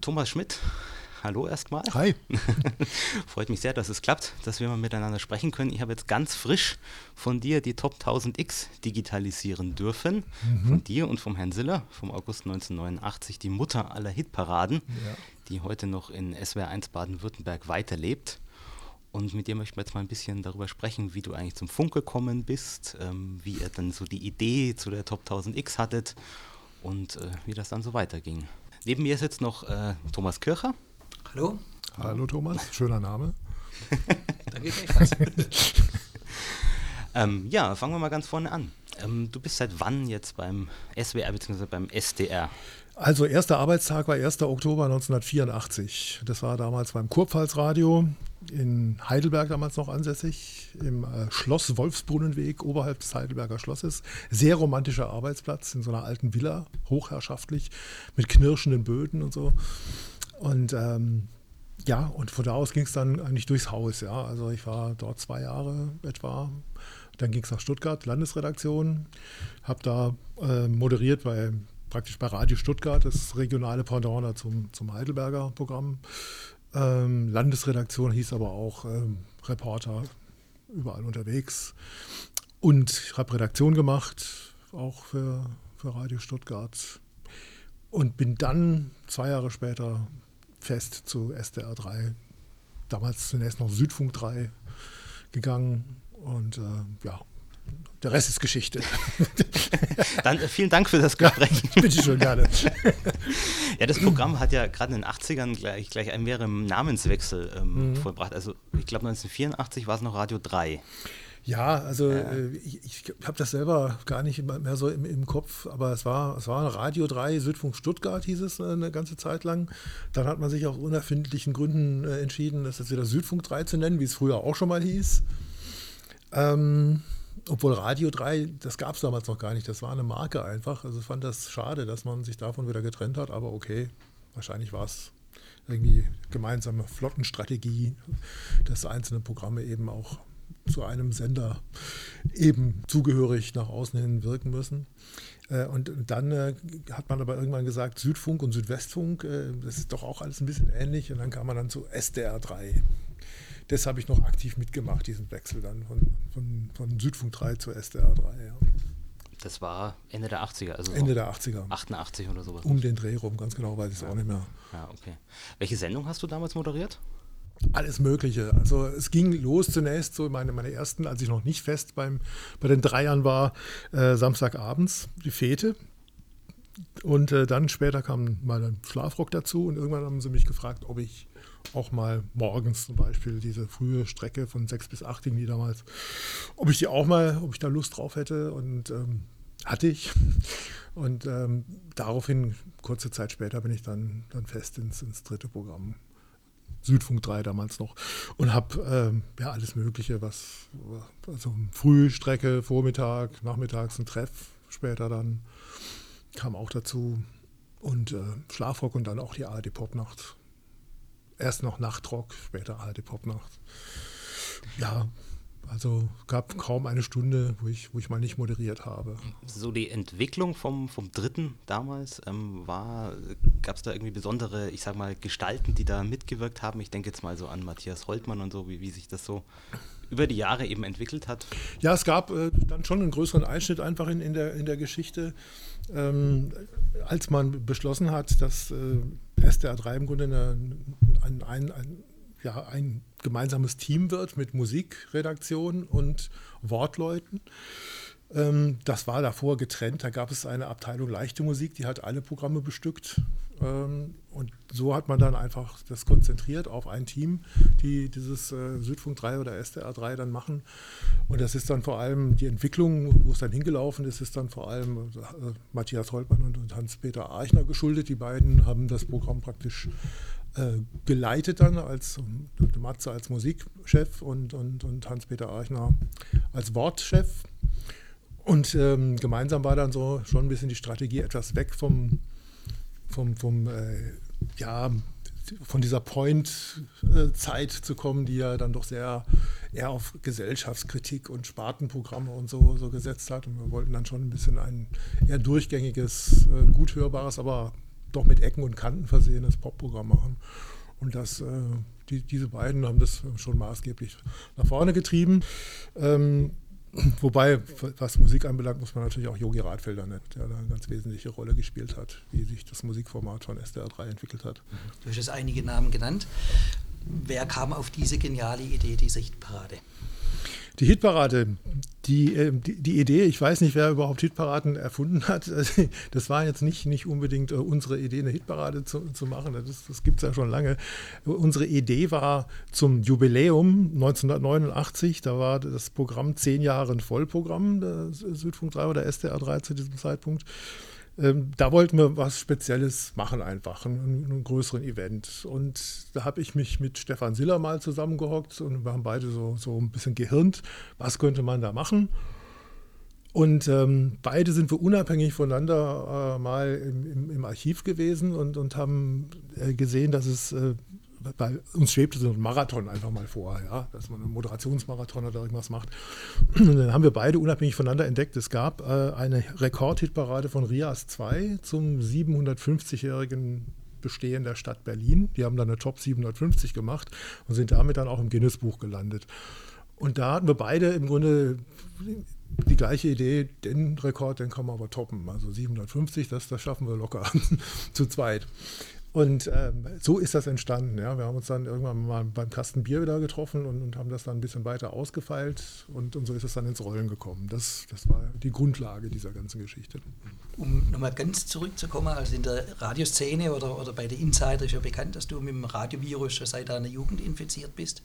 Thomas Schmidt, hallo erstmal. Hi. Freut mich sehr, dass es klappt, dass wir mal miteinander sprechen können. Ich habe jetzt ganz frisch von dir die Top 1000X digitalisieren dürfen. Mhm. Von dir und vom Herrn Siller vom August 1989, die Mutter aller Hitparaden, ja. die heute noch in SWR 1 Baden-Württemberg weiterlebt. Und mit dir möchten wir jetzt mal ein bisschen darüber sprechen, wie du eigentlich zum Funk gekommen bist, ähm, wie ihr dann so die Idee zu der Top 1000X hattet und äh, wie das dann so weiterging. Neben mir ist jetzt noch äh, Thomas Kircher. Hallo. Hallo Thomas, schöner Name. Danke gleichfalls. ähm, ja, fangen wir mal ganz vorne an. Ähm, du bist seit wann jetzt beim SWR bzw. beim SDR? Also erster Arbeitstag war 1. Oktober 1984. Das war damals beim Kurpfalzradio in Heidelberg damals noch ansässig, im äh, Schloss Wolfsbrunnenweg oberhalb des Heidelberger Schlosses. Sehr romantischer Arbeitsplatz in so einer alten Villa, hochherrschaftlich, mit knirschenden Böden und so. Und ähm, ja, und von da aus ging es dann eigentlich durchs Haus. Ja. Also ich war dort zwei Jahre etwa. Dann ging es nach Stuttgart, Landesredaktion, habe da äh, moderiert bei praktisch bei Radio Stuttgart, das regionale Pendant zum, zum Heidelberger Programm. Ähm, Landesredaktion hieß aber auch ähm, Reporter überall unterwegs. Und ich habe Redaktion gemacht, auch für, für Radio Stuttgart. Und bin dann zwei Jahre später fest zu SDR 3, damals zunächst noch Südfunk 3 gegangen. Und äh, ja, der Rest ist Geschichte. Dann äh, vielen Dank für das Gespräch. Ja, bitte schön, gerne. ja, das Programm hat ja gerade in den 80ern gleich, gleich einen mehreren Namenswechsel ähm, mhm. vollbracht. Also ich glaube 1984 war es noch Radio 3. Ja, also äh, ich, ich habe das selber gar nicht mehr so im, im, Kopf, aber es war, es war Radio 3, Südfunk Stuttgart hieß es äh, eine ganze Zeit lang. Dann hat man sich aus unerfindlichen Gründen äh, entschieden, das jetzt wieder Südfunk 3 zu nennen, wie es früher auch schon mal hieß. Ähm, obwohl Radio 3, das gab es damals noch gar nicht, das war eine Marke einfach. Also ich fand das schade, dass man sich davon wieder getrennt hat, aber okay, wahrscheinlich war es irgendwie gemeinsame Flottenstrategie, dass einzelne Programme eben auch zu einem Sender eben zugehörig nach außen hin wirken müssen. Äh, und dann äh, hat man aber irgendwann gesagt, Südfunk und Südwestfunk, äh, das ist doch auch alles ein bisschen ähnlich. Und dann kam man dann zu SDR 3 das habe ich noch aktiv mitgemacht, diesen Wechsel dann von, von, von Südfunk 3 zu SDR 3. Ja. Das war Ende der 80er, also Ende der 80er. 88 oder sowas. Um den Dreh rum, ganz genau weiß ich es ja. auch nicht mehr. Ja, okay. Welche Sendung hast du damals moderiert? Alles Mögliche. Also es ging los zunächst, so meine, meine ersten, als ich noch nicht fest beim, bei den Dreiern war, äh, Samstagabends, die Fete. Und äh, dann später kam mal ein Schlafrock dazu und irgendwann haben sie mich gefragt, ob ich auch mal morgens zum Beispiel diese frühe Strecke von sechs bis acht ging die damals, ob ich die auch mal, ob ich da Lust drauf hätte und ähm, hatte ich. Und ähm, daraufhin, kurze Zeit später, bin ich dann, dann fest ins, ins dritte Programm Südfunk 3 damals noch und habe ähm, ja alles Mögliche, was also Frühstrecke, Vormittag, nachmittags ein Treff, später dann kam auch dazu und äh, Schlafrock und dann auch die ARD Popnacht erst noch Nachtrock, später alte Popnacht. Ja, also gab kaum eine Stunde, wo ich, wo ich mal nicht moderiert habe. So die Entwicklung vom, vom dritten damals ähm, war, gab es da irgendwie besondere, ich sag mal, Gestalten, die da mitgewirkt haben? Ich denke jetzt mal so an Matthias Holtmann und so, wie, wie sich das so über die Jahre eben entwickelt hat. Ja, es gab äh, dann schon einen größeren Einschnitt einfach in, in, der, in der Geschichte, ähm, als man beschlossen hat, dass äh, SDR 3 im Grunde eine, ein, ein, ein, ja, ein gemeinsames Team wird mit Musikredaktion und Wortleuten. Ähm, das war davor getrennt. Da gab es eine Abteilung leichte Musik, die hat alle Programme bestückt. Und so hat man dann einfach das konzentriert auf ein Team, die dieses äh, Südfunk 3 oder SDR 3 dann machen. Und das ist dann vor allem die Entwicklung, wo es dann hingelaufen ist, ist dann vor allem äh, Matthias Holtmann und Hans-Peter Eichner geschuldet. Die beiden haben das Programm praktisch äh, geleitet dann als Matze als Musikchef und, und, und Hans-Peter Eichner als Wortchef. Und ähm, gemeinsam war dann so schon ein bisschen die Strategie, etwas weg vom, vom, vom äh, ja, von dieser Point-Zeit zu kommen, die ja dann doch sehr eher auf Gesellschaftskritik und Spartenprogramme und so, so gesetzt hat. Und wir wollten dann schon ein bisschen ein eher durchgängiges, äh, gut hörbares, aber doch mit Ecken und Kanten versehenes Popprogramm machen. Und das, äh, die, diese beiden haben das schon maßgeblich nach vorne getrieben. Ähm, Wobei, was Musik anbelangt, muss man natürlich auch Yogi Radfelder nennen, der da eine ganz wesentliche Rolle gespielt hat, wie sich das Musikformat von SDR 3 entwickelt hat. Du hast einige Namen genannt. Wer kam auf diese geniale Idee dieser Hitparade? Die Hitparade, die, äh, die, die, Idee, ich weiß nicht, wer überhaupt Hitparaden erfunden hat. Das war jetzt nicht, nicht unbedingt äh, unsere Idee, eine Hitparade zu, zu machen. Das, das gibt es ja schon lange. Unsere Idee war zum Jubiläum 1989, da war das Programm zehn Jahre ein Vollprogramm, der Südfunk 3 oder SDR 3 zu diesem Zeitpunkt. Ähm, da wollten wir was Spezielles machen, einfach, einen, einen größeren Event. Und da habe ich mich mit Stefan Siller mal zusammengehockt und wir haben beide so, so ein bisschen gehirnt, was könnte man da machen. Und ähm, beide sind wir unabhängig voneinander äh, mal im, im, im, Archiv gewesen und, und haben äh, gesehen, dass es äh, weil uns schwebte so ein Marathon einfach mal vor, ja, dass man einen Moderationsmarathon oder irgendwas macht. Und dann haben wir beide unabhängig voneinander entdeckt, es gab äh, eine Rekordhitparade von Rias 2 zum 750-jährigen Bestehen der Stadt Berlin. Die haben dann eine Top 750 gemacht und sind damit dann auch im Guinness-Buch gelandet. Und da hatten wir beide im Grunde die gleiche Idee, den Rekord, den kann man aber toppen. Also 750, das, das schaffen wir locker zu zweit. Und ähm, so ist das entstanden. Ja. Wir haben uns dann irgendwann mal beim Kasten Bier wieder getroffen und, und haben das dann ein bisschen weiter ausgefeilt und, und, so ist es dann ins Rollen gekommen. Das, das war die Grundlage dieser ganzen Geschichte. Um nochmal ganz zurückzukommen, also in der Radioszene oder, oder bei der Insider ist ja bekannt, dass du mit dem Radiovirus schon seit deiner Jugend infiziert bist.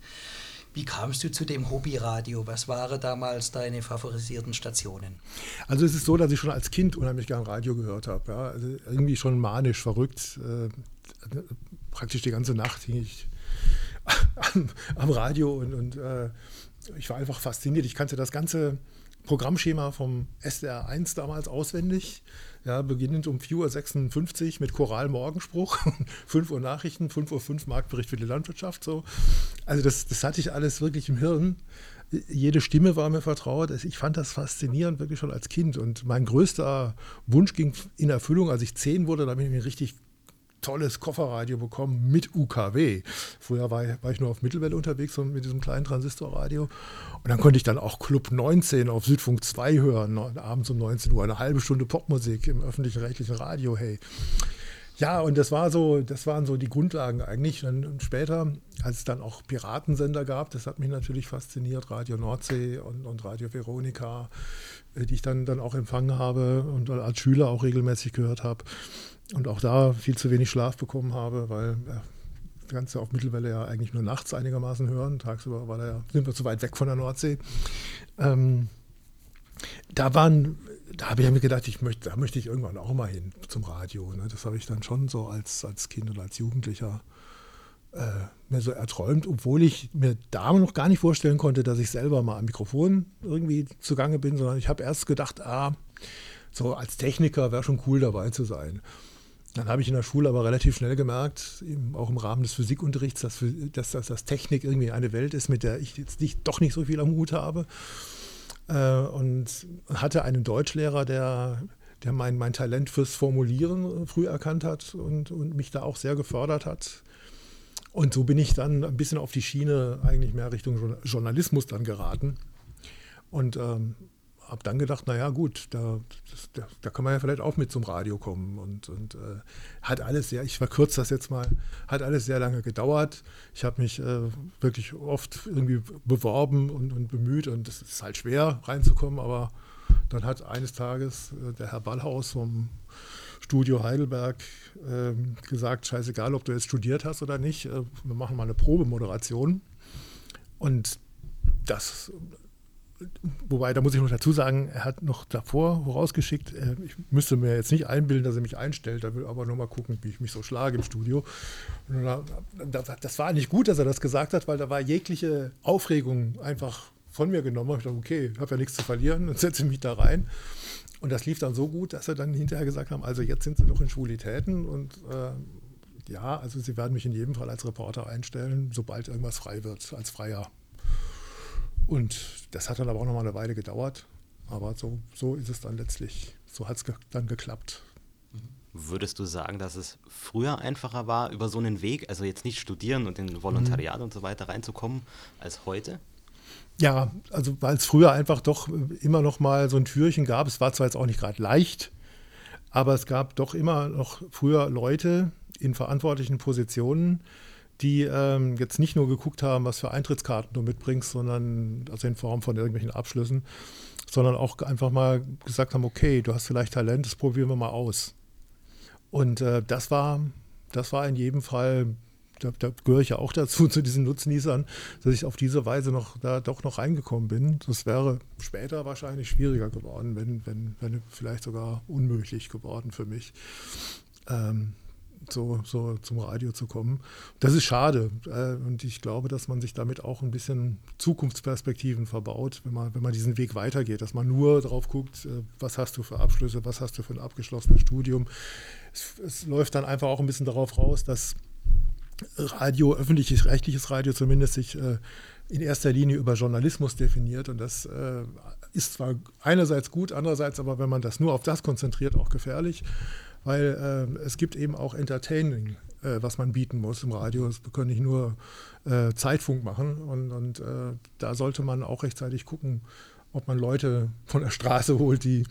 Wie kamst du zu dem Hobbyradio? Was waren damals deine favorisierten Stationen? Also es ist so, dass ich schon als Kind unheimlich gern Radio gehört habe. Ja? Also irgendwie schon manisch, verrückt. Praktisch die ganze Nacht hing ich am, am Radio und, und äh, ich war einfach fasziniert. Ich kannte das ganze Programmschema vom SDR 1 damals auswendig. Ja, beginnend um 4.56 Uhr mit Choral-Morgenspruch, 5 Uhr Nachrichten, 5.05 Uhr Marktbericht für die Landwirtschaft. So. Also das, das hatte ich alles wirklich im Hirn. Jede Stimme war mir vertraut. Also ich fand das faszinierend, wirklich schon als Kind. Und mein größter Wunsch ging in Erfüllung, als ich zehn wurde, da bin ich mir richtig tolles Kofferradio bekommen mit UKW. Früher war, war ich nur auf Mittelwelle unterwegs und mit diesem kleinen Transistorradio. Und dann konnte ich dann auch Club 19 auf Südfunk 2 hören, abends um 19 Uhr, eine halbe Stunde Popmusik im öffentlichen rechtlichen Radio, hey. Ja, und das war so, das waren so die Grundlagen eigentlich. Und später, als es dann auch Piratensender gab, das hat mich natürlich fasziniert, Radio Nordsee und, und Radio Veronika, äh, die ich dann, dann auch empfangen habe und als Schüler auch regelmäßig gehört habe und auch da viel zu wenig Schlaf bekommen habe, weil ja, das Ganze auf Mittelwelle ja eigentlich nur nachts einigermaßen hören. Tagsüber war ja, sind wir zu weit weg von der Nordsee. Ähm, da waren, da habe ich mir gedacht, ich möchte, da möchte ich irgendwann auch mal hin zum Radio. Ne? Das habe ich dann schon so als, als Kind oder als Jugendlicher äh, mir so erträumt, obwohl ich mir da noch gar nicht vorstellen konnte, dass ich selber mal am Mikrofon irgendwie zugange bin, sondern ich habe erst gedacht, ah, so als Techniker wäre schon cool dabei zu sein. Dann habe ich in der Schule aber relativ schnell gemerkt, auch im Rahmen des Physikunterrichts, dass, dass, dass, dass Technik irgendwie eine Welt ist, mit der ich jetzt nicht, doch nicht so viel am Hut habe. Äh, und hatte einen Deutschlehrer, der, der mein, mein Talent fürs Formulieren früh erkannt hat und, und mich da auch sehr gefördert hat. Und so bin ich dann ein bisschen auf die Schiene eigentlich mehr Richtung Journalismus dann geraten. Und ähm, habe dann gedacht, naja gut, da, das, da, da, kann man ja vielleicht auch mit zum Radio kommen. Und, und äh, hat alles sehr, ich verkürze das jetzt mal, hat alles sehr lange gedauert. Ich habe mich äh, wirklich oft irgendwie beworben und, und bemüht und es ist halt schwer reinzukommen, aber dann hat eines Tages äh, der Herr Ballhaus vom Studio Heidelberg äh, gesagt, scheißegal, ob du jetzt studiert hast oder nicht, äh, wir machen mal eine Probemoderation. Und das Wobei, da muss ich noch dazu sagen, er hat noch davor vorausgeschickt, äh, ich müsste mir jetzt nicht einbilden, dass er mich einstellt, er will aber nur mal gucken, wie ich mich so schlage im Studio. das war nicht gut, dass er das gesagt hat, weil da war jegliche Aufregung einfach von mir genommen. Ich dachte, okay, ich habe ja nichts zu verlieren und setze mich da rein. Und das lief dann so gut, dass er dann hinterher gesagt haben, also jetzt sind sie doch in Schwulitäten und äh, ja, also sie werden mich in jedem Fall als Reporter einstellen, sobald irgendwas frei wird, als Freier. Und das hat dann aber auch noch mal eine Weile gedauert. Aber so, so ist es dann letztlich, so hat es ge dann geklappt. Würdest du sagen, dass es früher einfacher war, über so einen Weg, also jetzt nicht studieren und in Volontariat mhm. und so weiter reinzukommen, als heute? Ja, also weil es früher einfach doch immer noch mal so ein Türchen gab. Es war zwar jetzt auch nicht gerade leicht, aber es gab doch immer noch früher Leute in verantwortlichen Positionen, die ähm, jetzt nicht nur geguckt haben, was für Eintrittskarten du mitbringst, sondern also in Form von irgendwelchen Abschlüssen, sondern auch einfach mal gesagt haben, okay, du hast vielleicht Talent, das probieren wir mal aus. Und äh, das war, das war in jedem Fall, da, da, gehöre ich ja auch dazu, zu diesen Nutznießern, dass ich auf diese Weise noch da doch noch reingekommen bin. Das wäre später wahrscheinlich schwieriger geworden, wenn, wenn, wenn vielleicht sogar unmöglich geworden für mich. Ähm, so, so zum Radio zu kommen. Das ist schade. Äh, und ich glaube, dass man sich damit auch ein bisschen Zukunftsperspektiven verbaut, wenn man, wenn man diesen Weg weitergeht, dass man nur darauf guckt, äh, was hast du für Abschlüsse, was hast du für ein abgeschlossenes Studium. Es, es läuft dann einfach auch ein bisschen darauf raus, dass Radio, öffentliches, rechtliches Radio zumindest sich äh, in erster Linie über Journalismus definiert. Und das ist zwar einerseits gut, andererseits aber, wenn man das nur auf das konzentriert, auch gefährlich weil äh, es gibt eben auch Entertaining, äh, was man bieten muss im Radio. Wir können nicht nur äh, Zeitfunk machen und, und äh, da sollte man auch rechtzeitig gucken, ob man Leute von der Straße holt, die,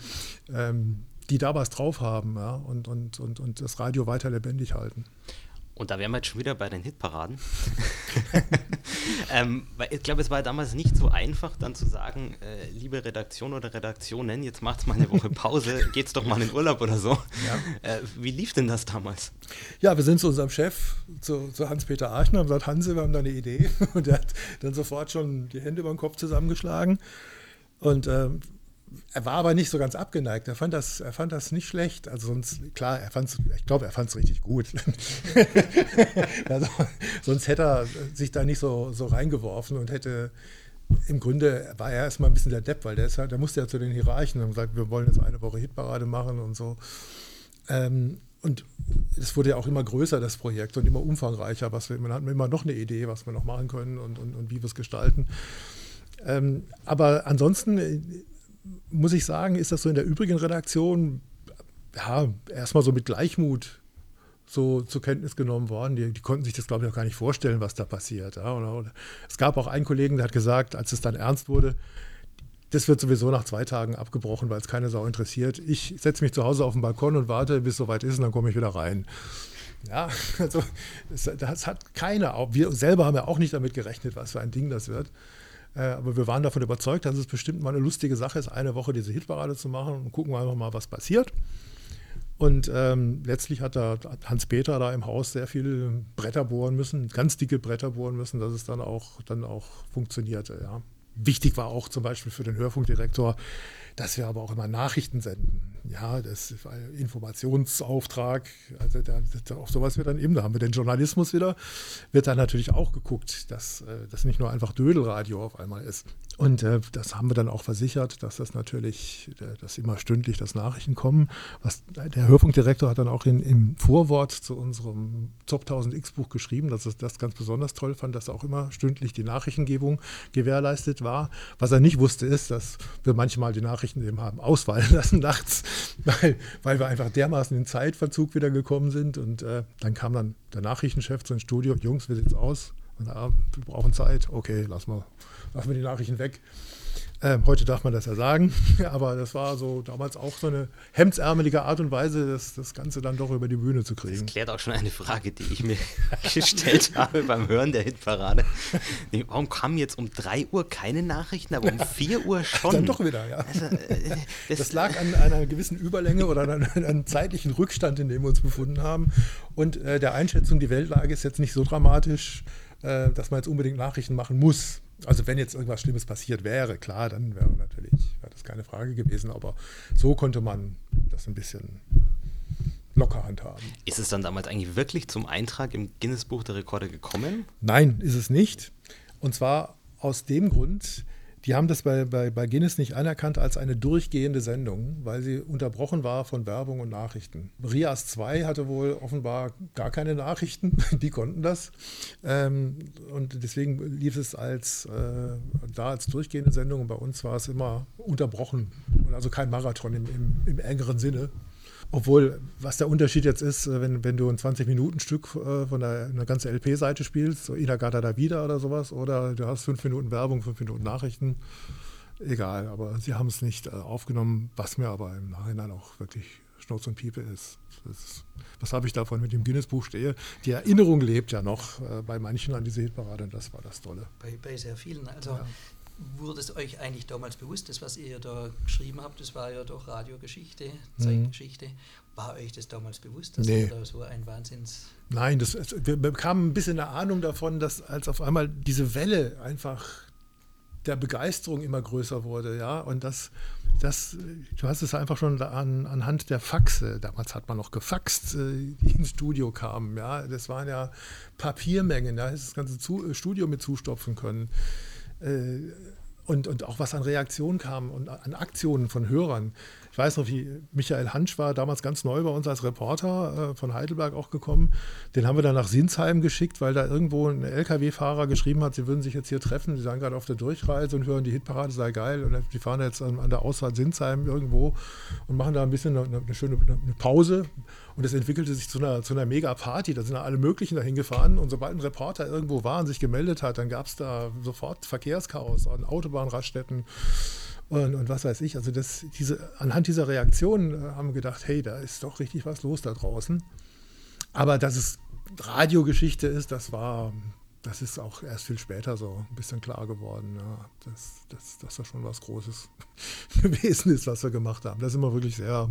ähm, die da was drauf haben ja, und, und, und, und das Radio weiter lebendig halten. Und da wären wir jetzt schon wieder bei den Hitparaden. ähm, weil ich glaube, es war damals nicht so einfach, dann zu sagen, äh, liebe Redaktion oder Redaktionen, jetzt macht mal eine Woche Pause, geht's doch mal in Urlaub oder so. Ja. Äh, wie lief denn das damals? Ja, wir sind zu unserem Chef, zu, zu Hans-Peter Archner, haben gesagt, Hanse, wir haben da eine Idee. Und der hat dann sofort schon die Hände über den Kopf zusammengeschlagen. Und ähm, er war aber nicht so ganz abgeneigt. Er fand das, er fand das nicht schlecht. Also sonst, klar, er fand's, ich glaube, er fand es richtig gut. also, sonst hätte er sich da nicht so, so reingeworfen und hätte im Grunde war er erstmal ein bisschen der Depp, weil der, ist halt, der musste ja zu den Hierarchen und gesagt, wir wollen jetzt eine Woche Hitparade machen und so. Ähm, und es wurde ja auch immer größer, das Projekt, und immer umfangreicher. Was wir, man hat immer noch eine Idee, was wir noch machen können und, und, und wie wir es gestalten. Ähm, aber ansonsten muss ich sagen, ist das so in der übrigen Redaktion ja, erstmal so mit Gleichmut so zur Kenntnis genommen worden. Die, die konnten sich das, glaube ich, auch gar nicht vorstellen, was da passiert. Ja. Oder, oder. Es gab auch einen Kollegen, der hat gesagt, als es dann ernst wurde, das wird sowieso nach zwei Tagen abgebrochen, weil es keine Sau interessiert. Ich setze mich zu Hause auf den Balkon und warte, bis es soweit ist, und dann komme ich wieder rein. Ja, also das, das hat keiner, wir selber haben ja auch nicht damit gerechnet, was für ein Ding das wird. Äh, aber wir waren davon überzeugt, dass es bestimmt mal eine lustige Sache ist, eine Woche diese Hitparade zu machen und gucken wir einfach mal, was passiert. Und ähm, letztlich hat da Hans-Peter da im Haus sehr viele Bretter bohren müssen, ganz dicke Bretter bohren müssen, dass es dann auch, dann auch funktionierte. Ja. Wichtig war auch zum Beispiel für den Hörfunkdirektor, dass wir aber auch immer Nachrichten senden. Ja, das ist ein Informationsauftrag. Also da, auf sowas wird dann eben, da haben wir den Journalismus wieder, wird dann natürlich auch geguckt, dass äh, das nicht nur einfach Dödelradio auf einmal ist. Und äh, das haben wir dann auch versichert, dass das natürlich, äh, dass immer stündlich das Nachrichten kommen. Was, der Hörfunkdirektor hat dann auch in, im Vorwort zu unserem Top 1000 X-Buch geschrieben, dass er das ganz besonders toll fand, dass auch immer stündlich die Nachrichtengebung gewährleistet war. Was er nicht wusste, ist, dass wir manchmal die Nachrichten eben haben ausfallen lassen nachts, weil, weil wir einfach dermaßen in Zeitverzug wieder gekommen sind. Und äh, dann kam dann der Nachrichtenchef zu ins Studio, Jungs, wie sieht's aus? Ah, wir brauchen Zeit, okay, lassen wir, lassen wir die Nachrichten weg. Ähm, heute darf man das ja sagen, aber das war so damals auch so eine hemdsärmelige Art und Weise, das, das Ganze dann doch über die Bühne zu kriegen. Das klärt auch schon eine Frage, die ich mir gestellt habe beim Hören der Hitparade. Warum kamen jetzt um 3 Uhr keine Nachrichten, aber um 4 Uhr schon? Dann doch wieder, ja. Also, äh, das, das, lag an einer gewissen Überlänge oder an einem zeitlichen Rückstand, in dem wir uns befunden haben. Und äh, der Einschätzung, die Weltlage ist jetzt nicht so dramatisch, äh, dass man jetzt unbedingt Nachrichten machen muss. Also wenn jetzt irgendwas Schlimmes passiert wäre, klar, dann wäre natürlich wäre das keine Frage gewesen. Aber so konnte man das ein bisschen locker handhaben. Ist es dann damals eigentlich wirklich zum Eintrag im Guinness-Buch der Rekorde gekommen? Nein, ist es nicht. Und zwar aus dem Grund, die haben das bei, bei, bei Guinness nicht anerkannt als eine durchgehende Sendung, weil sie unterbrochen war von Werbung und Nachrichten. Rias 2 hatte wohl offenbar gar keine Nachrichten, die konnten das. Ähm, und deswegen lief es als, äh, da als durchgehende Sendung und bei uns war es immer unterbrochen. Also kein Marathon im, im, im engeren Sinne. Obwohl, was der Unterschied jetzt ist, äh, wenn, wenn du ein 20-Minuten-Stück äh, von der, einer ganzen LP-Seite spielst, so Inagata da wieder oder sowas, oder du hast fünf Minuten Werbung, fünf Minuten Nachrichten, egal, aber sie haben es nicht äh, aufgenommen, was mir aber im Nachhinein auch wirklich Schnauze und Piepe ist. ist was habe ich davon mit dem Guinness-Buch stehe? Die Erinnerung lebt ja noch bei manchen an diese Hitparade und das war das Tolle. Bei, bei sehr vielen. Also ja wurde es euch eigentlich damals bewusst, das, was ihr da geschrieben habt, das war ja doch Radiogeschichte, mhm. Zeitgeschichte. War euch das damals bewusst, dass nee. da so ein Wahnsinns. Nein, das, wir bekamen ein bisschen eine Ahnung davon, dass als auf einmal diese Welle einfach der Begeisterung immer größer wurde, ja, und das, das, du hast es einfach schon an, anhand der Faxe, damals hat man noch gefaxt, äh, die ins Studio kamen, ja, das waren ja Papiermengen, da ja, ist das ganze Studio mit zustopfen können. Äh, und, und auch was an Reaktionen kam und an Aktionen von Hörern. Ich weiß noch, wie Michael Hansch war damals ganz neu bei uns als Reporter äh, von Heidelberg auch gekommen. Den haben wir dann nach Sinsheim geschickt, weil da irgendwo ein LKW-Fahrer geschrieben hat, sie würden sich jetzt hier treffen. Sie seien gerade auf der Durchreise und hören, die Hitparade sei geil. Und die fahren jetzt an, an der Ausfahrt Sinsheim irgendwo und machen da ein bisschen eine, eine schöne eine Pause. Und es entwickelte sich zu einer, zu einer Mega-Party. Da sind alle möglichen dahin gefahren. Und sobald ein Reporter irgendwo war und sich gemeldet hat, dann gab es da sofort Verkehrschaos an Autobahnraststätten und, und, was weiß ich. Also das, diese, anhand dieser Reaktionen äh, haben wir gedacht, hey, da ist doch richtig was los da draußen. Aber dass es Radiogeschichte ist, das war, das ist auch erst viel später so ein bisschen klar geworden, ja, dass, dass, dass da schon was Großes gewesen ist, was wir gemacht haben. Da sind wir wirklich sehr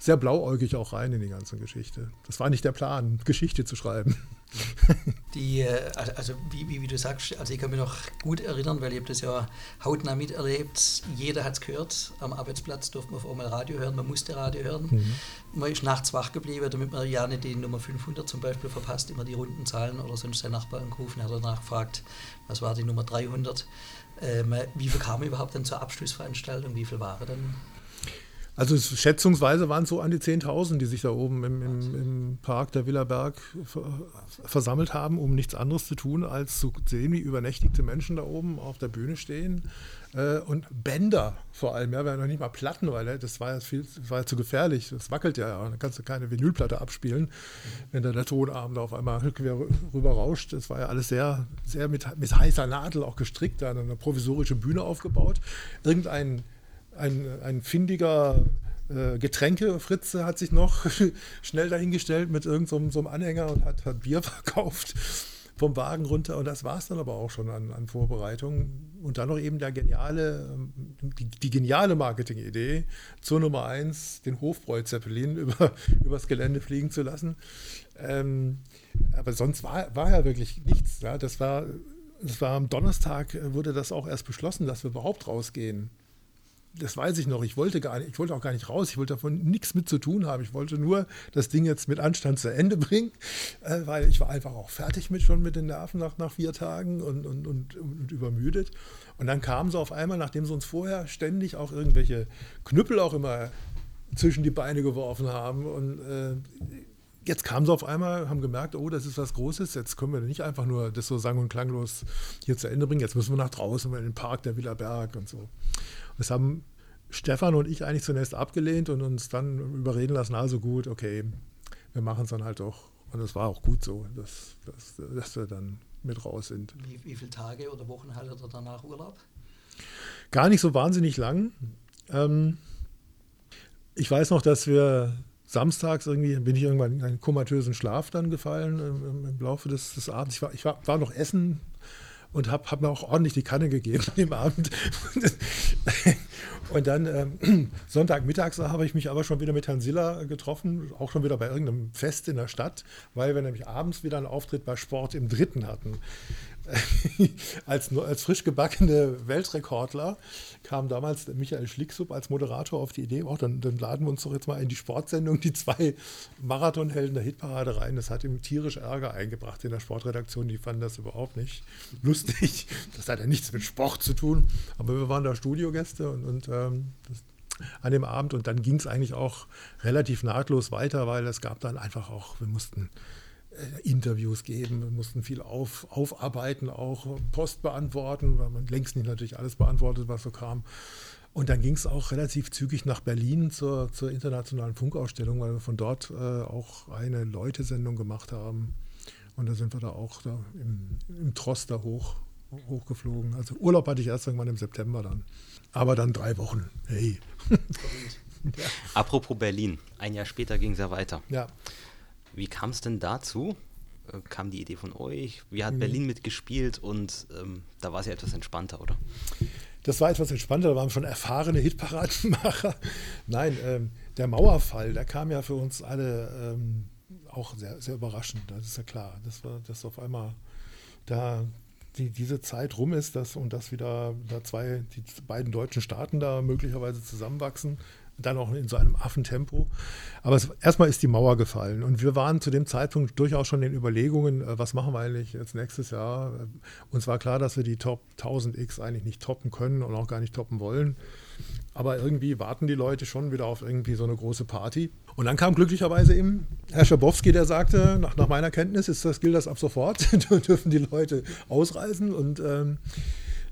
sehr blauäugig auch rein in die ganze Geschichte. Das war nicht der Plan, Geschichte zu schreiben. Die, äh, also wie, wie, wie, du sagst, also ich kann mich noch gut erinnern, weil ich habe das ja hautnah miterlebt. Jeder hat es gehört. Am Arbeitsplatz durfte man auf einmal Radio hören, man musste Radio hören. Mhm. Man ist nachts wach geblieben, damit man ja nicht die Nummer 500 zum Beispiel verpasst, immer die runden Zahlen oder sonst sein Nachbar angerufen hat er nachgefragt, was war die Nummer 300. Ähm, wie viel kam überhaupt dann zur Abschlussveranstaltung? Wie viel war er dann? Also schätzungsweise waren es so an die 10.000, die sich da oben im, im, im Park der Villa Berg versammelt haben, um nichts anderes zu tun, als zu sehen, wie übernächtigte Menschen da oben auf der Bühne stehen. Äh, und Bänder vor allem, ja, wir haben noch nicht mal Platten, weil das war ja, viel, war ja zu gefährlich. Das wackelt ja, ja. Da kannst du keine Vinylplatte abspielen, wenn da der Tonarm da auf einmal rüber rauscht. Das war ja alles sehr, sehr mit, mit heißer Nadel auch gestrickt, da eine provisorische Bühne aufgebaut. Irgendein ein, ein findiger äh, Getränkefritze hat sich noch schnell dahingestellt mit irgendeinem so, so Anhänger und hat, hat, Bier verkauft vom Wagen runter. Und das war es dann aber auch schon an, an Vorbereitungen. Und dann noch eben der geniale, ähm, die, die geniale Marketingidee zur Nummer eins, den Hofbräu-Zeppelin über, übers Gelände fliegen zu lassen. Ähm, aber sonst war, war ja wirklich nichts. Ja. Das war das war am Donnerstag, äh, wurde das auch erst beschlossen, dass wir überhaupt rausgehen das weiß ich noch, ich wollte gar nicht, ich wollte auch gar nicht raus, ich wollte davon nichts mit zu tun haben. Ich wollte nur das Ding jetzt mit Anstand zu Ende bringen, äh, weil ich war einfach auch fertig mit schon mit den Nerven nach, nach vier Tagen und, und, und, und übermüdet. Und dann kam so auf einmal, nachdem sie uns vorher ständig auch irgendwelche Knüppel auch immer zwischen die Beine geworfen haben und äh, jetzt kamen sie auf einmal, haben gemerkt, oh, das ist was Großes, jetzt können wir nicht einfach nur das so sang- und klanglos hier zu Ende bringen, jetzt müssen wir nach draußen, in den Park der Villa Berg und so. Das haben Stefan und ich eigentlich zunächst abgelehnt und uns dann überreden lassen, also gut, okay, wir machen es dann halt doch. Und es war auch gut so, dass, dass, dass wir dann mit raus sind. Wie, wie viele Tage oder Wochen hattet ihr danach Urlaub? Gar nicht so wahnsinnig lang. Ähm, ich weiß noch, dass wir samstags irgendwie, bin ich irgendwann in einen komatösen Schlaf dann gefallen im, im Laufe des, des Abends. Ich war, ich war, war noch essen und habe hab mir auch ordentlich die Kanne gegeben im Abend. Und dann ähm, Sonntagmittags habe ich mich aber schon wieder mit Herrn Siller getroffen, auch schon wieder bei irgendeinem Fest in der Stadt, weil wir nämlich abends wieder einen Auftritt bei Sport im Dritten hatten. als, als frisch gebackene Weltrekordler kam damals Michael Schlicksup als Moderator auf die Idee, oh, dann, dann, laden wir uns doch jetzt mal in die Sportsendung die zwei Marathonhelden der Hitparade rein. Das hat ihm tierisch Ärger eingebracht in der Sportredaktion. Die fanden das überhaupt nicht lustig. Das hat ja nichts mit Sport zu tun. Aber wir waren da Studiogäste und, und ähm, das, an dem Abend und dann ging es eigentlich auch relativ nahtlos weiter, weil es gab dann einfach auch, wir mussten Interviews geben, wir mussten viel auf, aufarbeiten, auch Post beantworten, weil man längst nicht natürlich alles beantwortet, was so kam. Und dann ging es auch relativ zügig nach Berlin zur, zur internationalen Funkausstellung, weil wir von dort äh, auch eine Leute-Sendung gemacht haben. Und da sind wir da auch da im, im Tross da hoch, hochgeflogen. Also Urlaub hatte ich erst irgendwann im September dann. Aber dann drei Wochen. Hey. ja. Apropos Berlin, ein Jahr später ging es ja weiter. Ja. Wie kam es denn dazu? Äh, kam die Idee von euch? Wie hat mhm. Berlin mitgespielt? Und ähm, da war es ja etwas entspannter, oder? Das war etwas entspannter, da waren schon erfahrene Hitparadenmacher. Nein, ähm, der Mauerfall, der kam ja für uns alle ähm, auch sehr, sehr überraschend, das ist ja klar. Das war, dass auf einmal da die, diese Zeit rum ist dass, und dass wieder da zwei, die beiden deutschen Staaten da möglicherweise zusammenwachsen, dann auch in so einem Affentempo. Aber es, erstmal ist die Mauer gefallen und wir waren zu dem Zeitpunkt durchaus schon in Überlegungen, äh, was machen wir eigentlich jetzt nächstes Jahr. Äh, uns war klar, dass wir die Top 1000X eigentlich nicht toppen können und auch gar nicht toppen wollen. Aber irgendwie warten die Leute schon wieder auf irgendwie so eine große Party. Und dann kam glücklicherweise eben Herr Schabowski, der sagte, nach, nach meiner Kenntnis ist das, gilt das ab sofort, dürfen die Leute ausreisen. Und, ähm,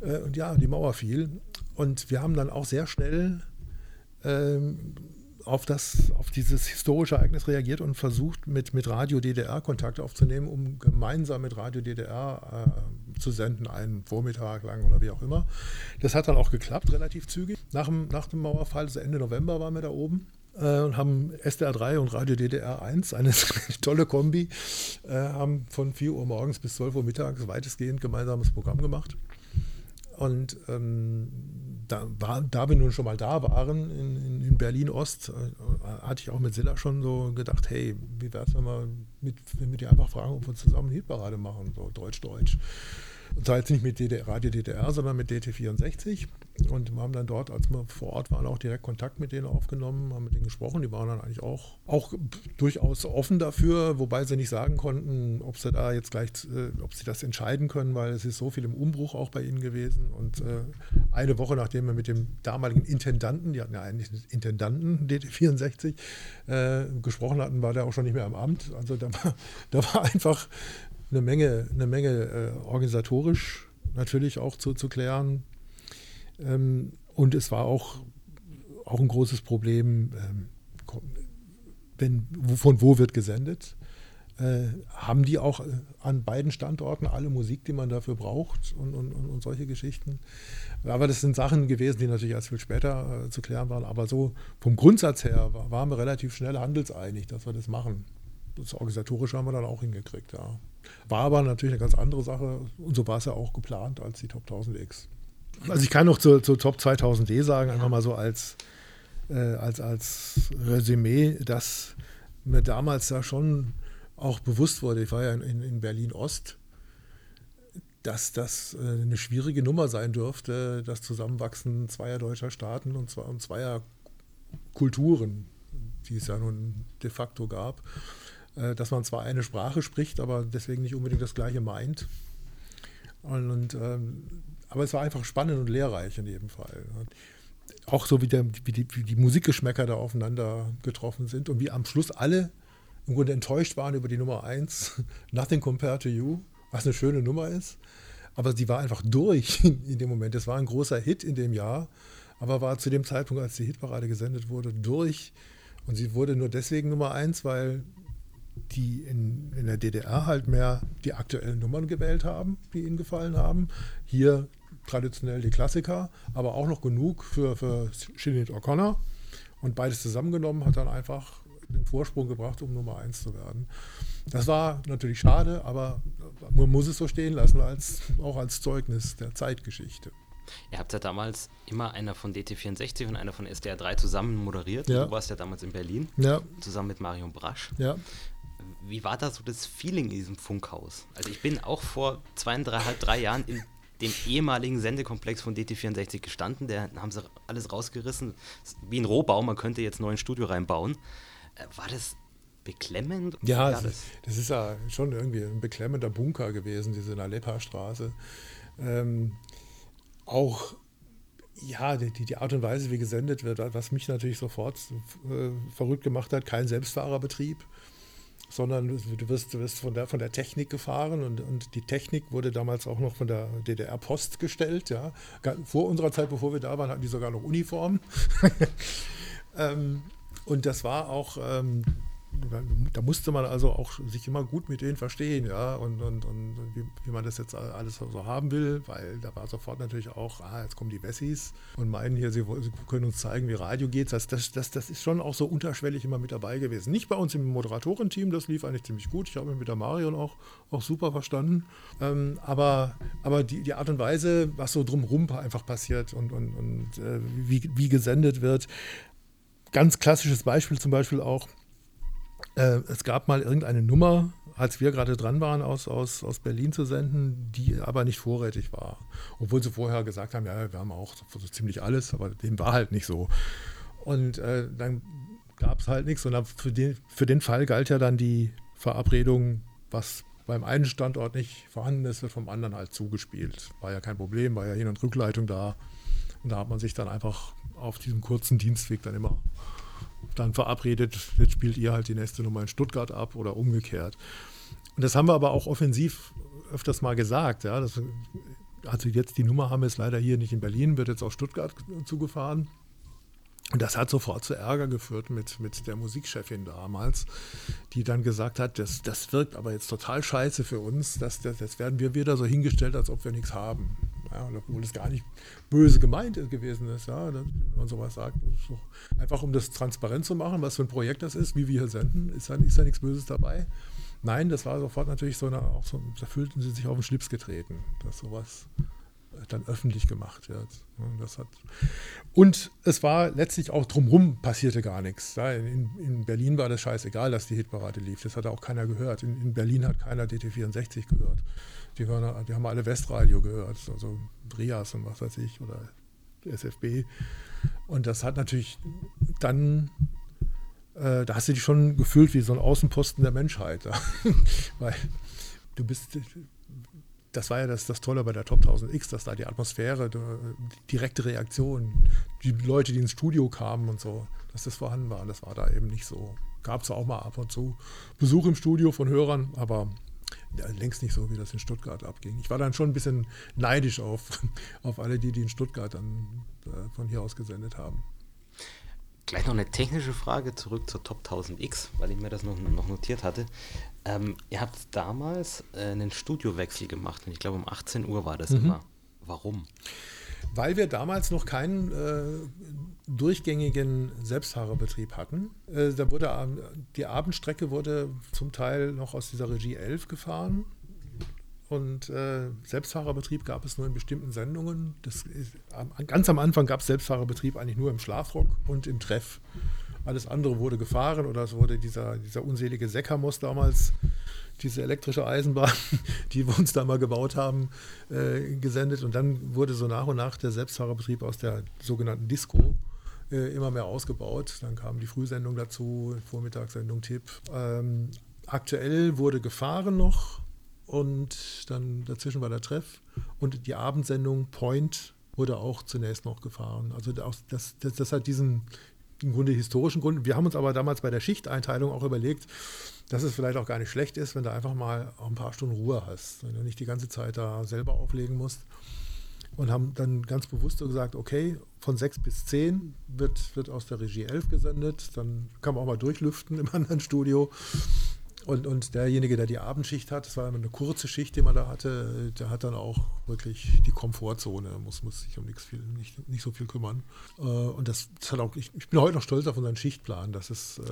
äh, und ja, die Mauer fiel. Und wir haben dann auch sehr schnell ähm, auf, das, auf dieses historische Ereignis reagiert und versucht, mit, mit Radio DDR Kontakt aufzunehmen, um gemeinsam mit Radio DDR äh, zu senden, einen Vormittag lang oder wie auch immer. Das hat dann auch geklappt, relativ zügig. Nach dem, nach dem Mauerfall, also Ende November waren wir da oben äh, und haben SDR 3 und Radio DDR 1, eine tolle Kombi, äh, haben von 4 Uhr morgens bis 12 Uhr mittags weitestgehend gemeinsames Programm gemacht. Und ähm, da, da wir nun schon mal da waren, in, in Berlin-Ost, äh, hatte ich auch mit Silla schon so gedacht, hey, wie wäre es, wenn wir, mit, wenn wir die einfach fragen, ob wir zusammen eine Hitparade machen, so Deutsch-Deutsch. Und zwar jetzt nicht mit DDR, Radio DDR, sondern mit DT64. Und wir haben dann dort, als wir vor Ort waren, auch direkt Kontakt mit denen aufgenommen, haben mit denen gesprochen. Die waren dann eigentlich auch, auch durchaus offen dafür, wobei sie nicht sagen konnten, ob sie da jetzt gleich, äh, ob sie das entscheiden können, weil es ist so viel im Umbruch auch bei ihnen gewesen. Und äh, eine Woche nachdem wir mit dem damaligen Intendanten, die hatten ja eigentlich einen Intendanten, DT64, äh, gesprochen hatten, war der auch schon nicht mehr am Amt. Also da war, da war einfach eine Menge, eine Menge äh, organisatorisch natürlich auch zu, zu klären. Ähm, und es war auch, auch ein großes Problem, ähm, wenn, von wo wird gesendet. Äh, haben die auch äh, an beiden Standorten alle Musik, die man dafür braucht und, und, und solche Geschichten. Aber das sind Sachen gewesen, die natürlich erst viel später äh, zu klären waren. Aber so vom Grundsatz her waren wir relativ schnell handelseinig, dass wir das machen. Das Organisatorische haben wir dann auch hingekriegt, ja. War aber natürlich eine ganz andere Sache und so war es ja auch geplant als die Top 1000X. Also ich kann noch zur, zur Top 2000D sagen, einfach mal so als, äh, als, als Resümee, dass mir damals da schon auch bewusst wurde, ich war ja in, in Berlin-Ost, dass das äh, eine schwierige Nummer sein dürfte, das Zusammenwachsen zweier deutscher Staaten und, zweier Kulturen, die es ja nun de facto gab. Äh, dass man zwar eine Sprache spricht, aber deswegen nicht unbedingt das Gleiche meint. Und, und ähm, aber es war einfach spannend und lehrreich in jedem Fall. Auch so wie, der, wie, die, wie die Musikgeschmäcker da aufeinander getroffen sind und wie am Schluss alle im Grunde enttäuscht waren über die Nummer 1, Nothing Compared to You, was eine schöne Nummer ist. Aber sie war einfach durch in dem Moment. Es war ein großer Hit in dem Jahr, aber war zu dem Zeitpunkt, als die Hitparade gesendet wurde, durch. Und sie wurde nur deswegen Nummer 1, weil die in, in der DDR halt mehr die aktuellen Nummern gewählt haben, die ihnen gefallen haben. Hier traditionell die Klassiker, aber auch noch genug für, für Sinead O'Connor. Und beides zusammengenommen hat dann einfach den Vorsprung gebracht, um Nummer 1 zu werden. Das war natürlich schade, aber man muss es so stehen lassen, als, auch als Zeugnis der Zeitgeschichte. Ihr habt ja damals immer einer von DT64 und einer von SDR3 zusammen moderiert. Ja. Du warst ja damals in Berlin, ja. zusammen mit Marion Brasch. Ja wie war da so das Feeling in diesem Funkhaus? Also ich bin auch vor zweieinhalb, drei Jahren in dem ehemaligen Sendekomplex von DT64 gestanden. Da haben sie alles rausgerissen. Wie ein Rohbau, man könnte jetzt neu ein Studio reinbauen. Äh, war das beklemmend? Ja, das? Ist, das? ist ja schon irgendwie ein beklemmender Bunker gewesen, diese Nalepa-Straße. Ähm, auch ja, die, die Art und Weise, wie gesendet wird, was mich natürlich sofort äh, verrückt gemacht hat, kein Selbstfahrerbetrieb. Sondern du wirst, du wirst von, der, von der Technik gefahren und, und die Technik wurde damals auch noch von der DDR-Post gestellt. Ja. Vor unserer Zeit, bevor wir da waren, hatten die sogar noch Uniformen. ähm, und das war auch, ähm, da musste man also auch sich immer gut mit denen verstehen, ja, und, und, und wie, wie, man das jetzt alles so haben will, weil da war sofort natürlich auch, ah, jetzt kommen die Wessis und meinen hier, sie, sie können uns zeigen, wie Radio geht. Das, das, das, das ist schon auch so unterschwellig immer mit dabei gewesen. Nicht bei uns im Moderatorenteam, das lief eigentlich ziemlich gut. Ich habe mich mit der Marion auch, auch super verstanden. Ähm, aber aber die, die Art und Weise, was so drumherum einfach passiert und, und, und äh, wie, wie gesendet wird, ganz klassisches Beispiel zum Beispiel auch, äh, es gab mal irgendeine Nummer, als wir gerade dran waren, aus, aus, aus Berlin zu senden, die aber nicht vorrätig war. Obwohl sie vorher gesagt haben, ja, wir haben auch so ziemlich alles, aber dem war halt nicht so. Und äh, dann gab es halt nichts. Und für den, für den Fall galt ja dann die Verabredung, was beim einen Standort nicht vorhanden ist, wird vom anderen halt zugespielt. War ja kein Problem, war ja Hin- und Rückleitung da. Und da hat man sich dann einfach auf diesem kurzen Dienstweg dann immer dann verabredet, jetzt spielt ihr halt die nächste Nummer in Stuttgart ab oder umgekehrt. Und das haben wir aber auch offensiv öfters mal gesagt. Ja, das, also jetzt die Nummer haben wir es leider hier nicht in Berlin, wird jetzt aus Stuttgart zugefahren. Und das hat sofort zu Ärger geführt mit, mit der Musikchefin damals, die dann gesagt hat, das, das wirkt aber jetzt total scheiße für uns, das, das, das werden wir wieder so hingestellt, als ob wir nichts haben. Ja, obwohl es gar nicht böse gemeint gewesen ist, ja, wenn man sowas sagt. Einfach um das transparent zu machen, was für ein Projekt das ist, wie wir hier senden, ist da, ist da nichts Böses dabei. Nein, das war sofort natürlich so eine, auch so, da fühlten sie sich auf den Schlips getreten, dass sowas dann öffentlich gemacht wird. Das hat und es war letztlich auch drumherum passierte gar nichts. In, in, Berlin war das scheißegal, dass die Hitparade lief. Das hat auch keiner gehört. In, in Berlin hat keiner DT64 gehört. Die, hören, die haben alle Westradio gehört, also Rias und was weiß ich oder SFB. Und das hat natürlich dann, äh, da hast du dich schon gefühlt wie so ein Außenposten der Menschheit. Weil du bist, das war ja das, das Tolle bei der Top 1000X, dass da die Atmosphäre, die direkte Reaktion, die Leute, die ins Studio kamen und so, dass das vorhanden war. Das war da eben nicht so. Gab es auch mal ab und zu Besuch im Studio von Hörern, aber längst nicht so, wie das in Stuttgart abging. Ich war dann schon ein bisschen neidisch auf, auf alle die, die in Stuttgart dann äh, von hier aus gesendet haben. Gleich noch eine technische Frage zurück zur Top 1000X, weil ich mir das noch, noch notiert hatte. Ähm, ihr habt damals äh, einen Studiowechsel gemacht und ich glaube um 18 Uhr war das mhm. immer. Warum? Weil wir damals noch keinen äh, durchgängigen Selbstfahrerbetrieb hatten. Äh, da wurde die Abendstrecke wurde zum Teil noch aus dieser Regie 11 gefahren. Und äh, Selbstfahrerbetrieb gab es nur in bestimmten Sendungen. Ist, ganz am Anfang gab es Selbstfahrerbetrieb eigentlich nur im Schlafrock und im Treff. Alles andere wurde gefahren oder es wurde dieser, dieser unselige Sekamos damals, diese elektrische Eisenbahn, die wir uns da mal gebaut haben, äh, gesendet. Und dann wurde so nach und nach der Selbstfahrerbetrieb aus der sogenannten Disco äh, immer mehr ausgebaut. Dann kam die Frühsendung dazu, Vormittagssendung Tipp. Ähm, aktuell wurde gefahren noch und dann dazwischen war der Treff und die Abendsendung Point wurde auch zunächst noch gefahren. Also das, das, das hat diesen, im Grunde historischen Grund. Wir haben uns aber damals bei der Schichteinteilung auch überlegt, dass es vielleicht auch gar nicht schlecht ist, wenn du einfach mal ein paar Stunden Ruhe hast, wenn du nicht die ganze Zeit da selber auflegen musst. Und haben dann ganz bewusst so gesagt, okay, von 6 bis 10 wird, wird aus der Regie 11 gesendet, dann kann man auch mal durchlüften im anderen Studio. Und, und derjenige, der die Abendschicht hat, das war immer eine kurze Schicht, die man da hatte, der hat dann auch wirklich die Komfortzone, muss, muss sich um nichts viel, nicht, nicht so viel kümmern. Äh, und das, das, hat auch, ich, ich, bin heute noch stolz auf unseren Schichtplan, dass, es, äh,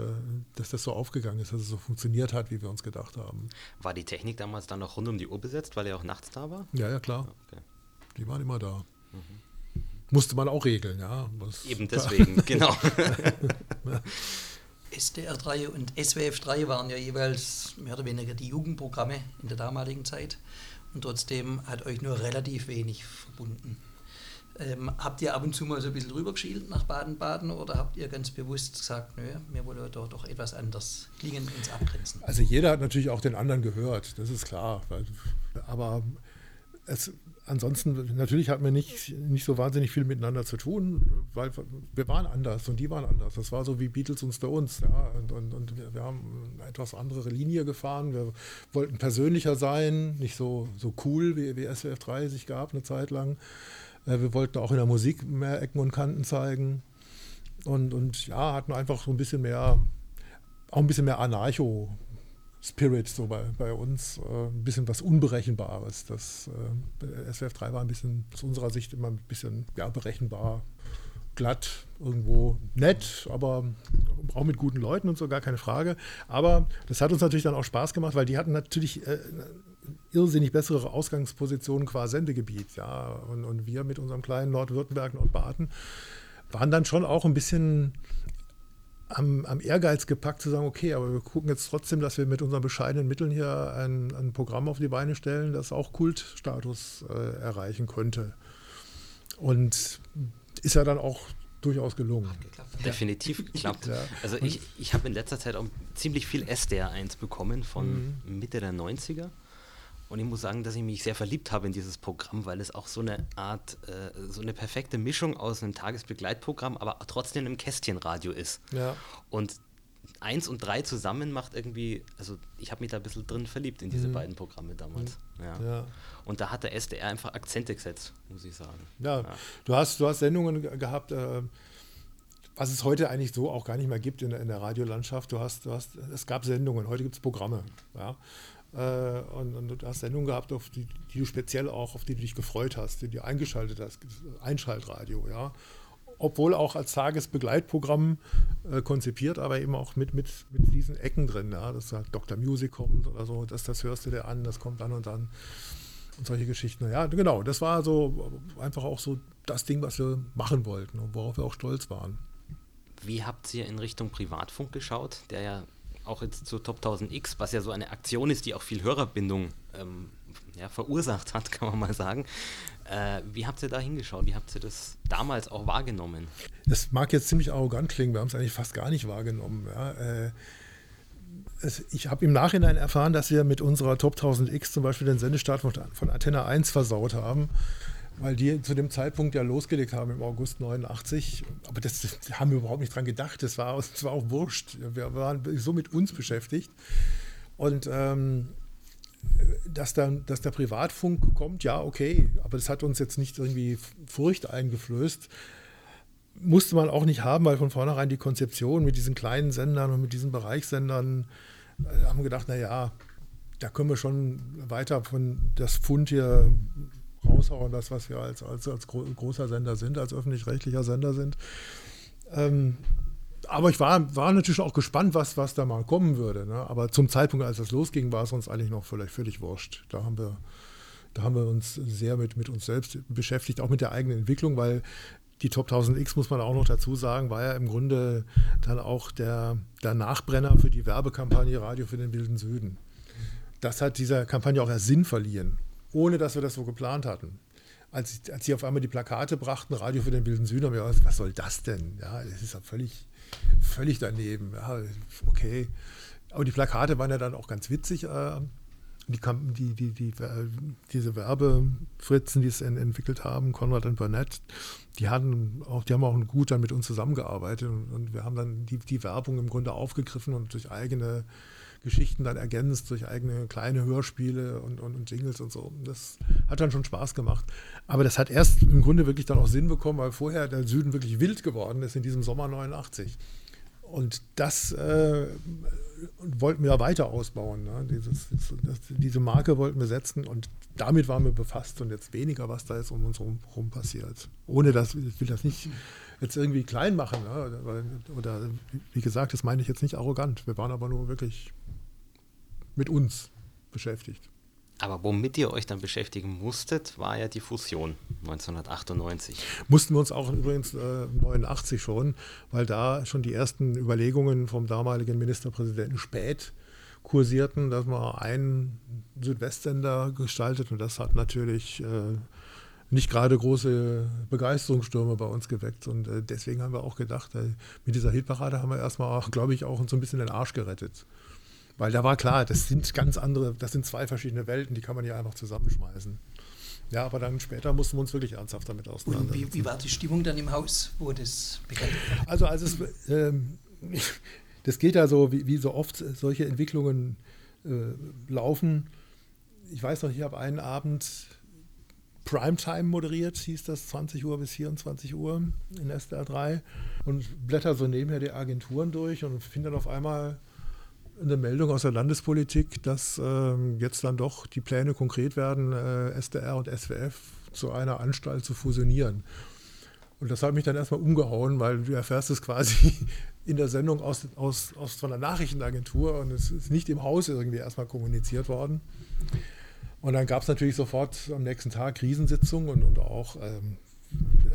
dass das so aufgegangen ist, dass es so funktioniert hat, wie wir uns gedacht haben. War die Technik damals dann noch rund um die Uhr besetzt, weil er auch nachts da war? Ja, ja, klar. Okay. Die waren immer da. Mhm. Musste man auch regeln, ja. Das Eben deswegen, genau. SDR 3 und SWF 3 waren ja jeweils mehr oder weniger die Jugendprogramme in der damaligen Zeit und trotzdem hat euch nur relativ wenig verbunden. Ähm, habt ihr ab und zu mal so ein bisschen rübergeschielt nach Baden-Baden oder habt ihr ganz bewusst gesagt, nö, wir wollen doch, doch etwas anders klingen, uns abgrenzen? Also jeder hat natürlich auch den anderen gehört, das ist klar. Aber es, ansonsten, natürlich hatten wir nicht, nicht so wahnsinnig viel miteinander zu tun, weil wir waren anders und die waren anders. Das war so wie Beatles und Stones. Ja, und, und, und wir, wir, haben eine etwas andere Linie gefahren. Wir wollten persönlicher sein, nicht so, so cool, wie, wie SWF 3 sich gab eine Zeit lang. Äh, wir wollten auch in der Musik mehr Ecken und Kanten zeigen. Und, und ja, hatten einfach so ein bisschen mehr, auch ein bisschen mehr Anarcho Spirit so bei, bei uns, äh, ein bisschen was Unberechenbares. Das äh, SWF 3 war ein bisschen aus unserer Sicht immer ein bisschen ja, berechenbar, glatt, irgendwo nett, aber auch mit guten Leuten und so, gar keine Frage. Aber das hat uns natürlich dann auch Spaß gemacht, weil die hatten natürlich äh, irrsinnig bessere Ausgangspositionen qua Sendegebiet. Ja? Und, und wir mit unserem kleinen Nordwürttemberg, Nordbaden waren dann schon auch ein bisschen am, am, Ehrgeiz gepackt zu sagen, okay, aber wir gucken jetzt trotzdem, dass wir mit unseren bescheidenen Mitteln hier ein, ein Programm auf die Beine stellen, das auch Kultstatus äh, erreichen könnte. Und ist ja dann auch durchaus gelungen. Geklappt. Definitiv geklappt. ja. Also ich, ich habe in letzter Zeit auch ziemlich viel SDR1 bekommen von mhm. Mitte der 90er. Und ich muss sagen, dass ich mich sehr verliebt habe in dieses Programm, weil es auch so eine Art, äh, so eine perfekte Mischung aus einem Tagesbegleitprogramm, aber trotzdem einem Kästchenradio ist. Ja. Und eins und drei zusammen macht irgendwie, also ich habe mich da ein bisschen drin verliebt in diese mhm. beiden Programme damals. Mhm. Ja. ja. Und da hat der SDR einfach Akzente gesetzt, muss ich sagen. Ja, ja. Du, hast, du hast Sendungen gehabt, äh, was es heute eigentlich so auch gar nicht mehr gibt in der, in der Radiolandschaft. Du hast, du hast, es gab Sendungen, heute gibt es Programme. Ja. Äh, und, und, du hast Sendungen gehabt, auf die, die, du speziell auch, auf die du dich gefreut hast, die du eingeschaltet hast, Einschaltradio, ja. Obwohl auch als Tagesbegleitprogramm äh, konzipiert, aber eben auch mit, mit, mit diesen Ecken drin, ja. Dass da Dr. Music kommt oder so, das, das hörst du dir an, das kommt dann und dann. Und solche Geschichten. Ja, genau, das war so einfach auch so das Ding, was wir machen wollten und worauf wir auch stolz waren. Wie habt ihr in Richtung Privatfunk geschaut, der ja auch jetzt zu Top 1000X, was ja so eine Aktion ist, die auch viel Hörerbindung ähm, ja, verursacht hat, kann man mal sagen. Äh, wie habt ihr da hingeschaut? Wie habt ihr das damals auch wahrgenommen? Das mag jetzt ziemlich arrogant klingen, wir haben es eigentlich fast gar nicht wahrgenommen. Ja. Äh, es, ich habe im Nachhinein erfahren, dass wir mit unserer Top 1000X zum Beispiel den Sendestart von, von Antenne 1 versaut haben weil die zu dem Zeitpunkt ja losgelegt haben im August 89. Aber das, das haben wir überhaupt nicht dran gedacht. Das war, das war auch wurscht. Wir waren so mit uns beschäftigt. Und ähm, dass, dann, dass der Privatfunk kommt, ja, okay. Aber das hat uns jetzt nicht irgendwie Furcht eingeflößt. Musste man auch nicht haben, weil von vornherein die Konzeption mit diesen kleinen Sendern und mit diesen Bereichssendern äh, haben wir gedacht, naja, da können wir schon weiter von das Pfund hier raushauen, das, was wir als, als, als großer Sender sind, als öffentlich-rechtlicher Sender sind. Ähm, aber ich war, war natürlich auch gespannt, was, was da mal kommen würde. Ne? Aber zum Zeitpunkt, als das losging, war es uns eigentlich noch völlig, völlig wurscht. Da haben wir, da haben wir uns sehr mit, mit uns selbst beschäftigt, auch mit der eigenen Entwicklung, weil die Top 1000X, muss man auch noch dazu sagen, war ja im Grunde dann auch der, der Nachbrenner für die Werbekampagne Radio für den Wilden Süden. Das hat dieser Kampagne auch erst Sinn verliehen ohne dass wir das so geplant hatten. Als, als sie auf einmal die Plakate brachten, Radio für den Wilden Süden, haben wir gesagt, was soll das denn? Ja, das ist ja völlig, völlig daneben. Ja, okay. Aber die Plakate waren ja dann auch ganz witzig. Äh, die, die, die, die, äh, diese Werbefritzen, die es entwickelt haben, Konrad und Burnett, die hatten auch, die haben auch gut dann mit uns zusammengearbeitet und, wir haben dann die, die Werbung im Grunde aufgegriffen und durch eigene Geschichten dann ergänzt durch eigene kleine Hörspiele und, und, und Jingles und so. Das hat dann schon Spaß gemacht. Aber das hat erst im Grunde wirklich dann auch Sinn bekommen, weil vorher der Süden wirklich wild geworden ist in diesem Sommer 89. Und das äh, wollten wir weiter ausbauen. Ne? Dieses, das, diese Marke wollten wir setzen und damit waren wir befasst und jetzt weniger, was da jetzt um uns herum passiert. Ohne dass, ich will das nicht jetzt irgendwie klein machen. Ne? Oder, oder wie gesagt, das meine ich jetzt nicht arrogant. Wir waren aber nur wirklich mit uns beschäftigt. Aber womit ihr euch dann beschäftigen musstet, war ja die Fusion 1998. Mussten wir uns auch übrigens äh, 89 schon, weil da schon die ersten Überlegungen vom damaligen Ministerpräsidenten Spät kursierten, dass man einen Südwestsender gestaltet und das hat natürlich äh, nicht gerade große Begeisterungsstürme bei uns geweckt und äh, deswegen haben wir auch gedacht, äh, mit dieser Hitparade haben wir erstmal, glaube ich, auch uns so ein bisschen den Arsch gerettet. Weil da war klar, das sind ganz andere, das sind zwei verschiedene Welten, die kann man ja einfach zusammenschmeißen. Ja, aber dann später mussten wir uns wirklich ernsthaft damit auseinandersetzen. Und wie, wie war die Stimmung dann im Haus, wo das bekannt wurde? Also, als es, ähm, das geht ja so, wie, wie so oft solche Entwicklungen äh, laufen. Ich weiß noch, ich habe einen Abend Primetime moderiert, hieß das 20 Uhr bis 24 Uhr in SDR 3 und blätter so nebenher die Agenturen durch und finde dann auf einmal eine Meldung aus der Landespolitik, dass ähm, jetzt dann doch die Pläne konkret werden, äh, SDR und SWF zu einer Anstalt zu fusionieren. Und das hat mich dann erstmal umgehauen, weil du erfährst es quasi in der Sendung aus, aus, aus von der Nachrichtenagentur und es ist nicht im Haus irgendwie erstmal kommuniziert worden. Und dann gab es natürlich sofort am nächsten Tag Krisensitzungen und, und auch, ähm,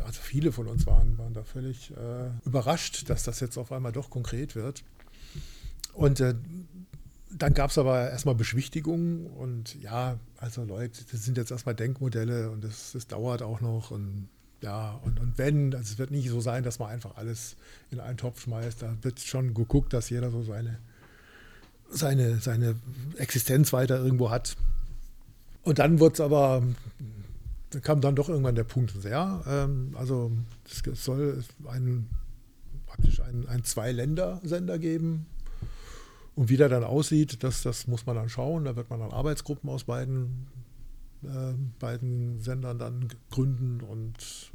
also viele von uns waren, waren da völlig äh, überrascht, dass das jetzt auf einmal doch konkret wird. Und äh, dann gab es aber erstmal Beschwichtigungen und ja, also Leute, das sind jetzt erstmal Denkmodelle und das, das dauert auch noch und ja, und, und wenn, also es wird nicht so sein, dass man einfach alles in einen Topf schmeißt, da wird schon geguckt, dass jeder so seine, seine, seine Existenz weiter irgendwo hat. Und dann wird es aber, da kam dann doch irgendwann der Punkt, ja, ähm, also es soll ein, praktisch ein, ein Zwei-Länder-Sender geben, und wie der dann aussieht, das, das muss man dann schauen. Da wird man dann Arbeitsgruppen aus beiden, äh, beiden Sendern dann gründen und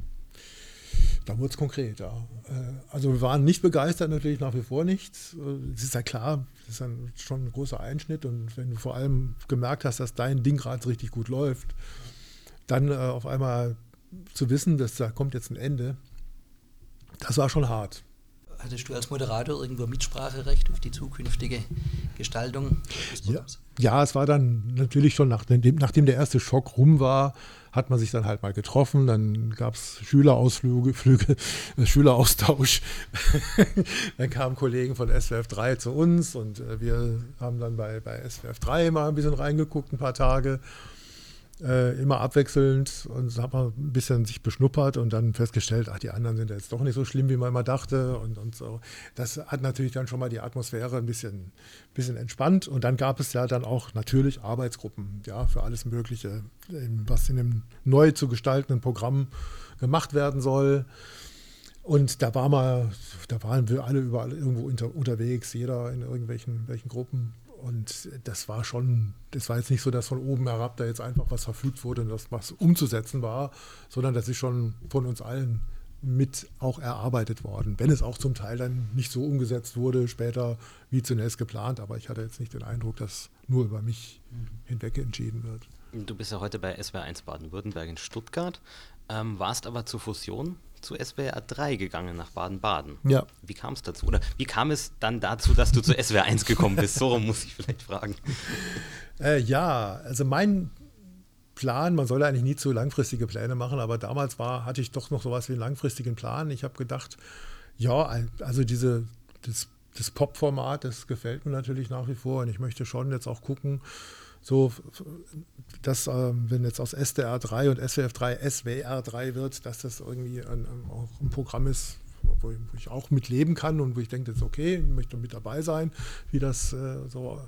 da wurde es konkret, ja. Äh, also wir waren nicht begeistert, natürlich nach wie vor nicht. Es ist ja klar, das ist dann schon ein großer Einschnitt und wenn du vor allem gemerkt hast, dass dein Ding gerade richtig gut läuft, dann äh, auf einmal zu wissen, dass da kommt jetzt ein Ende, das war schon hart hattest du als Moderator irgendwo Mitspracherecht auf die zukünftige Gestaltung? Ja, ja es war dann natürlich schon, nachdem, nachdem der erste Schock rum war, hat man sich dann halt mal getroffen, dann gab es Schülerausflüge, Flüge, äh, Schüleraustausch. dann kamen Kollegen von SWF 3 zu uns und äh, wir haben dann bei, bei SWF 3 mal ein bisschen reingeguckt, ein paar Tage äh, immer abwechselnd und hat man ein bisschen sich beschnuppert und dann festgestellt, ach, die anderen sind jetzt doch nicht so schlimm, wie man immer dachte und, und so. Das hat natürlich dann schon mal die Atmosphäre ein bisschen, bisschen entspannt und dann gab es ja dann auch natürlich Arbeitsgruppen, ja, für alles Mögliche, was in einem neu zu gestaltenden Programm gemacht werden soll. Und da war mal, da waren wir alle überall irgendwo unter, unterwegs, jeder in irgendwelchen welchen Gruppen. Und das war schon, das war jetzt nicht so, dass von oben herab da jetzt einfach was verfügt wurde und das was umzusetzen war, sondern das ist schon von uns allen mit auch erarbeitet worden. Wenn es auch zum Teil dann nicht so umgesetzt wurde, später wie zunächst geplant, aber ich hatte jetzt nicht den Eindruck, dass nur über mich mhm. hinweg entschieden wird. Du bist ja heute bei SWR1 Baden-Württemberg in Stuttgart, ähm, warst aber zur Fusion zu SWR 3 gegangen nach Baden-Baden. Ja. Wie kam es dazu? Oder wie kam es dann dazu, dass du zu SWR 1 gekommen bist? So muss ich vielleicht fragen. Äh, ja, also mein Plan, man soll eigentlich nie zu langfristige Pläne machen, aber damals war, hatte ich doch noch sowas wie einen langfristigen Plan. Ich habe gedacht, ja, also diese, das, das Pop-Format, das gefällt mir natürlich nach wie vor und ich möchte schon jetzt auch gucken, so, dass, äh, wenn jetzt aus SDR 3 und SWF 3 SWR 3 wird, dass das irgendwie ein, auch ein Programm ist, wo ich auch mitleben kann und wo ich denke, das ist okay, ich möchte mit dabei sein, wie das äh, so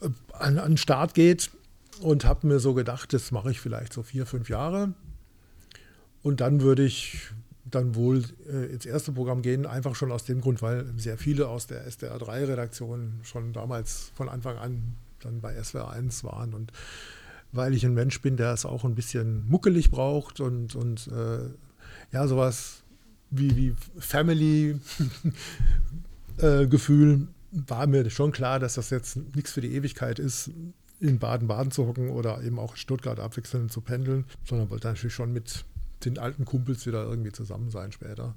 äh, an, an den Start geht. Und habe mir so gedacht, das mache ich vielleicht so vier, fünf Jahre. Und dann würde ich dann wohl äh, ins erste Programm gehen, einfach schon aus dem Grund, weil sehr viele aus der SDR 3-Redaktion schon damals von Anfang an dann bei SWR 1 waren. Und weil ich ein Mensch bin, der es auch ein bisschen muckelig braucht und, und äh, ja, sowas wie, wie Family-Gefühl, äh, war mir schon klar, dass das jetzt nichts für die Ewigkeit ist, in Baden-Baden zu hocken oder eben auch in Stuttgart abwechselnd zu pendeln, sondern wollte natürlich schon mit den alten Kumpels wieder irgendwie zusammen sein später.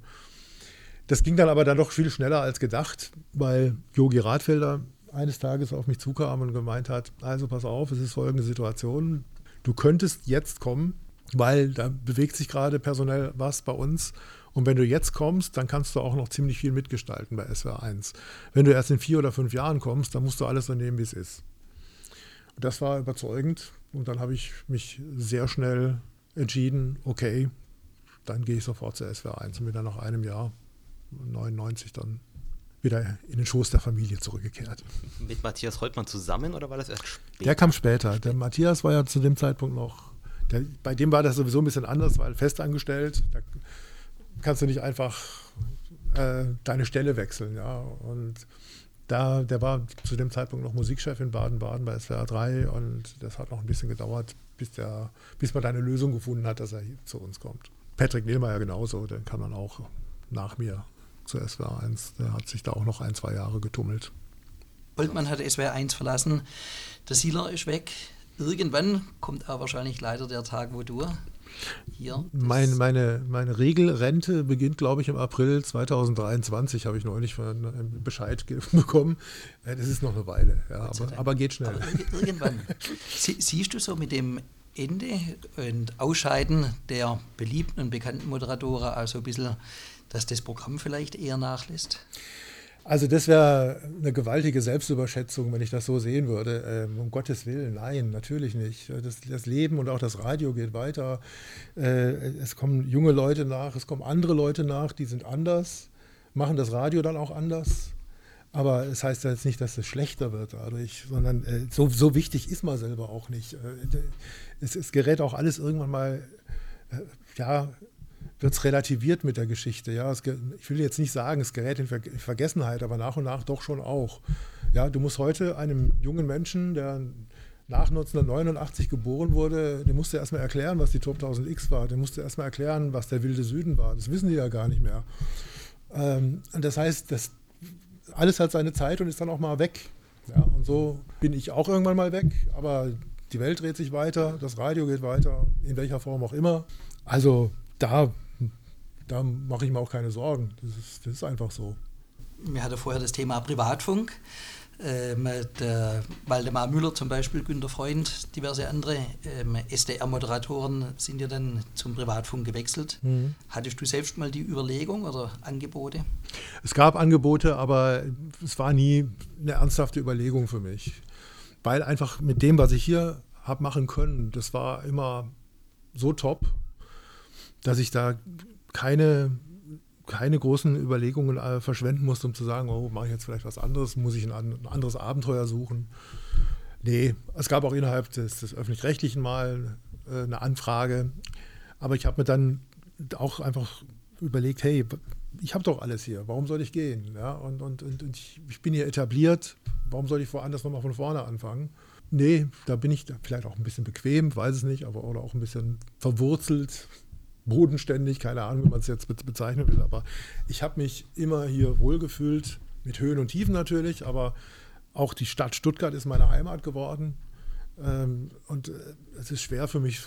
Das ging dann aber dann doch viel schneller als gedacht, weil Yogi Radfelder eines Tages auf mich zukam und gemeint hat, also pass auf, es ist folgende Situation, du könntest jetzt kommen, weil da bewegt sich gerade personell was bei uns. Und wenn du jetzt kommst, dann kannst du auch noch ziemlich viel mitgestalten bei SWR 1. Wenn du erst in vier oder fünf Jahren kommst, dann musst du alles so nehmen, wie es ist. Und das war überzeugend. Und dann habe ich mich sehr schnell entschieden, okay, dann gehe ich sofort zur SWR 1 und bin dann nach einem Jahr, 99 dann wieder in den Schoß der Familie zurückgekehrt. Mit Matthias Holtmann zusammen oder war das erst später? Der kam später. Der Matthias war ja zu dem Zeitpunkt noch Der, bei dem war das sowieso ein bisschen anders, weil festangestellt, da kannst du nicht einfach äh, deine Stelle wechseln. Ja? Und da, der war zu dem Zeitpunkt noch Musikchef in Baden-Baden bei SWR 3 und das hat noch ein bisschen gedauert, bis, der, bis man da eine Lösung gefunden hat, dass er hier zu uns kommt. Patrick Nehlmeier genauso, den kann man auch nach mir zur SWR 1. Der hat sich da auch noch ein, zwei Jahre getummelt. Oltmann hat SWR 1 verlassen, der Sieler ist weg. Irgendwann kommt aber wahrscheinlich leider der Tag, wo du hier. Mein, meine, meine Regelrente beginnt, glaube ich, im April 2023, habe ich neulich von Bescheid bekommen. Das ist noch eine Weile, ja, aber, aber, geht schnell. Aber irgendwann. siehst du so mit dem Ende und Ausscheiden der beliebten und bekannten Moderatoren also ein bisschen, dass das Programm vielleicht eher nachlässt? Also das wäre eine gewaltige Selbstüberschätzung, wenn ich das so sehen würde. Ähm, um Gottes Willen, nein, natürlich nicht. Das, das, Leben und auch das Radio geht weiter. Äh, es kommen junge Leute nach, es kommen andere Leute nach, die sind anders, machen das Radio dann auch anders. Aber es heißt ja jetzt nicht, dass es schlechter wird dadurch, sondern äh, so, so wichtig ist man selber auch nicht. Äh, es, es gerät auch alles irgendwann mal, äh, ja, wird es relativiert mit der Geschichte. Ja, es, ich will jetzt nicht sagen, es gerät in Vergessenheit, aber nach und nach doch schon auch. Ja, du musst heute einem jungen Menschen, der nach 1989 geboren wurde, dem musst du erstmal erklären, was die Top 1000 X war. Dem musst du erstmal erklären, was der wilde Süden war. Das wissen die ja gar nicht mehr. Ähm, das heißt, das, alles hat seine Zeit und ist dann auch mal weg. Ja, und so bin ich auch irgendwann mal weg, aber die Welt dreht sich weiter, das Radio geht weiter, in welcher Form auch immer. Also da da mache ich mir auch keine Sorgen. Das ist, das ist einfach so. Wir hatten vorher das Thema Privatfunk. Ähm, der Waldemar Müller zum Beispiel, Günter Freund, diverse andere ähm, SDR-Moderatoren sind ja dann zum Privatfunk gewechselt. Mhm. Hattest du selbst mal die Überlegung oder Angebote? Es gab Angebote, aber es war nie eine ernsthafte Überlegung für mich. Weil einfach mit dem, was ich hier habe machen können, das war immer so top, dass ich da keine, keine großen Überlegungen äh, verschwenden musste, um zu sagen, oh, mache ich jetzt vielleicht was anderes, muss ich ein, ein anderes Abenteuer suchen. Nee, es gab auch innerhalb des, des öffentlich-rechtlichen mal äh, eine Anfrage, aber ich habe mir dann auch einfach überlegt, hey, ich habe doch alles hier, warum soll ich gehen? Ja, und, und, und ich, ich, bin hier etabliert, warum soll ich woanders nochmal von vorne anfangen? Nee, da bin ich vielleicht auch ein bisschen bequem, weiß es nicht, aber oder auch ein bisschen verwurzelt bodenständig, keine Ahnung, wie man es jetzt bezeichnen will, aber ich habe mich immer hier wohlgefühlt, mit Höhen und Tiefen natürlich, aber auch die Stadt Stuttgart ist meine Heimat geworden. Ähm, und äh, es ist schwer für mich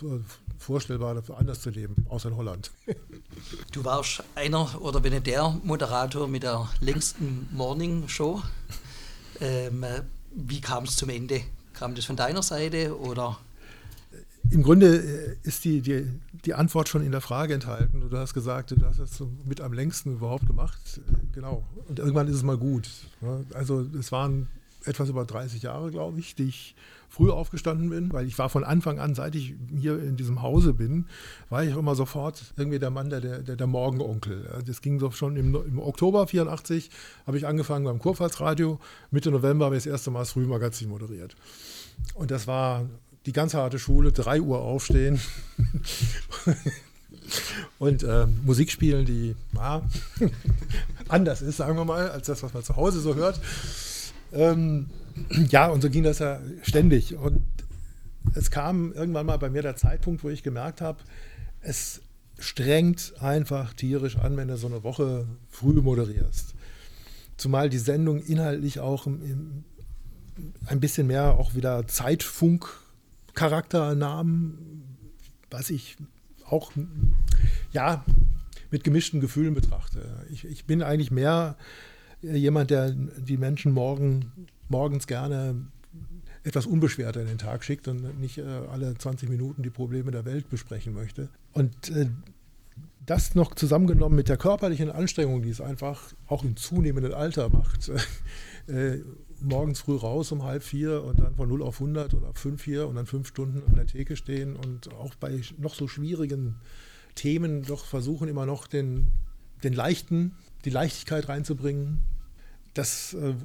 vorstellbar, anders zu leben, außer in Holland. Du warst einer oder wenn nicht der Moderator mit der längsten Morning Show. Ähm, wie kam es zum Ende? Kam das von deiner Seite oder? Im Grunde äh, ist die, die, die Antwort schon in der Frage enthalten. Du hast gesagt, du hast das mit am längsten überhaupt gemacht. Genau. Und irgendwann ist es mal gut. Also es waren etwas über 30 Jahre, glaube ich, die ich früh aufgestanden bin, weil ich war von Anfang an, seit ich hier in diesem Hause bin, war ich immer sofort irgendwie der Mann, der, der, der Morgenonkel. Das ging so schon im, im Oktober 84, habe ich angefangen beim Kurpfalzradio. Mitte November habe ich das erste Mal das Frühmagazin moderiert. Und das war die ganz harte Schule, 3 Uhr aufstehen und äh, Musik spielen, die ja, anders ist, sagen wir mal, als das, was man zu Hause so hört. Ähm, ja, und so ging das ja ständig. Und es kam irgendwann mal bei mir der Zeitpunkt, wo ich gemerkt habe, es strengt einfach tierisch an, wenn du so eine Woche früh moderierst. Zumal die Sendung inhaltlich auch im, im, ein bisschen mehr auch wieder Zeitfunk Charakternamen, was ich auch ja, mit gemischten Gefühlen betrachte. Ich, ich bin eigentlich mehr jemand, der die Menschen morgen, morgens gerne etwas unbeschwerter in den Tag schickt und nicht äh, alle 20 Minuten die Probleme der Welt besprechen möchte. Und äh, das noch zusammengenommen mit der körperlichen Anstrengung, die es einfach auch im zunehmenden Alter macht, äh, morgens früh raus um halb vier und dann von 0 auf 100 oder 5 hier und dann fünf Stunden an der Theke stehen und auch bei noch so schwierigen Themen doch versuchen immer noch den, den leichten, die Leichtigkeit reinzubringen. Das äh,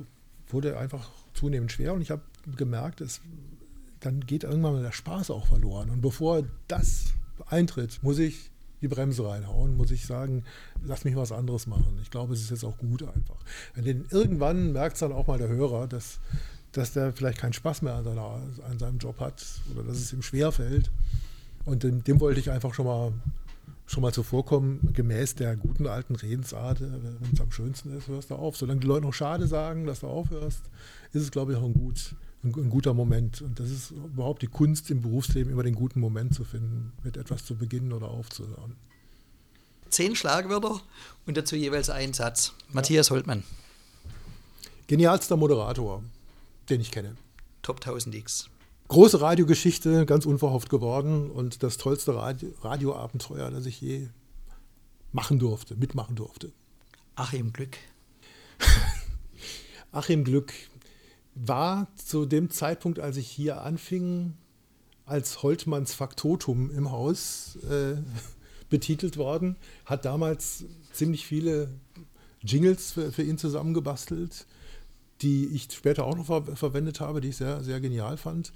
wurde einfach zunehmend schwer und ich habe gemerkt, es, dann geht irgendwann mal der Spaß auch verloren. Und bevor das eintritt, muss ich die Bremse reinhauen, muss ich sagen, lass mich was anderes machen. Ich glaube, es ist jetzt auch gut einfach. Denn irgendwann merkt es dann auch mal der Hörer, dass, dass der vielleicht keinen Spaß mehr an, seiner, an seinem Job hat oder dass es ihm schwerfällt. Und dem, dem wollte ich einfach schon mal schon mal zuvorkommen, gemäß der guten alten Redensart, äh, wenn es am schönsten ist, hörst du auf. Solange die Leute noch schade sagen, dass du aufhörst, ist es, glaube ich, auch ein, gut, ein, ein, guter Moment. Und das ist überhaupt die Kunst im Berufsleben, immer den guten Moment zu finden, mit etwas zu beginnen oder aufzuhören. Zehn Schlagwörter und dazu jeweils ein Satz. Matthias Holtmann. Genialster Moderator, den ich kenne. Top 1000X große Radiogeschichte, ganz unverhofft geworden und das tollste Radio Radioabenteuer, das ich je machen durfte, mitmachen durfte. Achim Glück. Achim Glück war zu dem Zeitpunkt, als ich hier anfing, als Holtmanns Faktotum im Haus äh, betitelt worden, hat damals ziemlich viele Jingles für, für ihn zusammengebastelt die ich später auch noch ver verwendet habe, die ich sehr, sehr genial fand.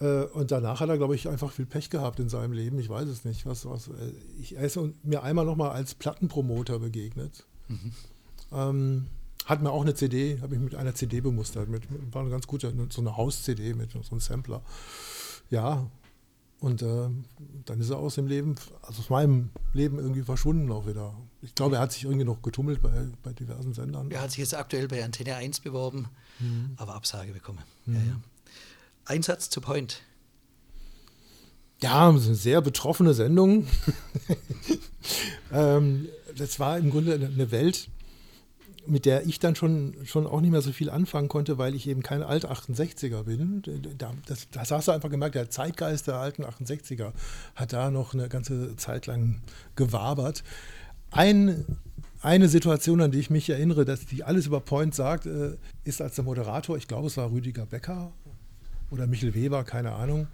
Äh, und danach hat er, glaube ich, einfach viel Pech gehabt in seinem Leben. Ich weiß es nicht. Was, was, äh, ich, er ist mir einmal noch mal als Plattenpromoter begegnet. Mhm. Ähm, hat mir auch eine CD, habe ich mit einer CD bemustert. Mit, war eine ganz gute, so eine Haus-CD mit so einem Sampler. Ja, und äh, dann ist er aus dem Leben, also aus meinem Leben irgendwie verschwunden auch wieder. Ich glaube, er hat sich irgendwie noch getummelt bei, bei diversen Sendern. Er hat sich jetzt aktuell bei Antenne 1 beworben, mhm. aber Absage bekommen. Mhm. Ja, ja. Einsatz zu Point. Ja, eine sehr betroffene Sendung. ähm, das war im Grunde eine Welt, mit der ich dann schon, schon auch nicht mehr so viel anfangen konnte, weil ich eben kein alt 68er bin. Das, das hast du einfach gemerkt, der Zeitgeist der alten 68er hat da noch eine ganze Zeit lang gewabert. Ein, eine Situation, an die ich mich erinnere, dass die alles über Point sagt, äh, ist als der Moderator, ich glaube es war Rüdiger Becker oder Michel Weber, keine Ahnung,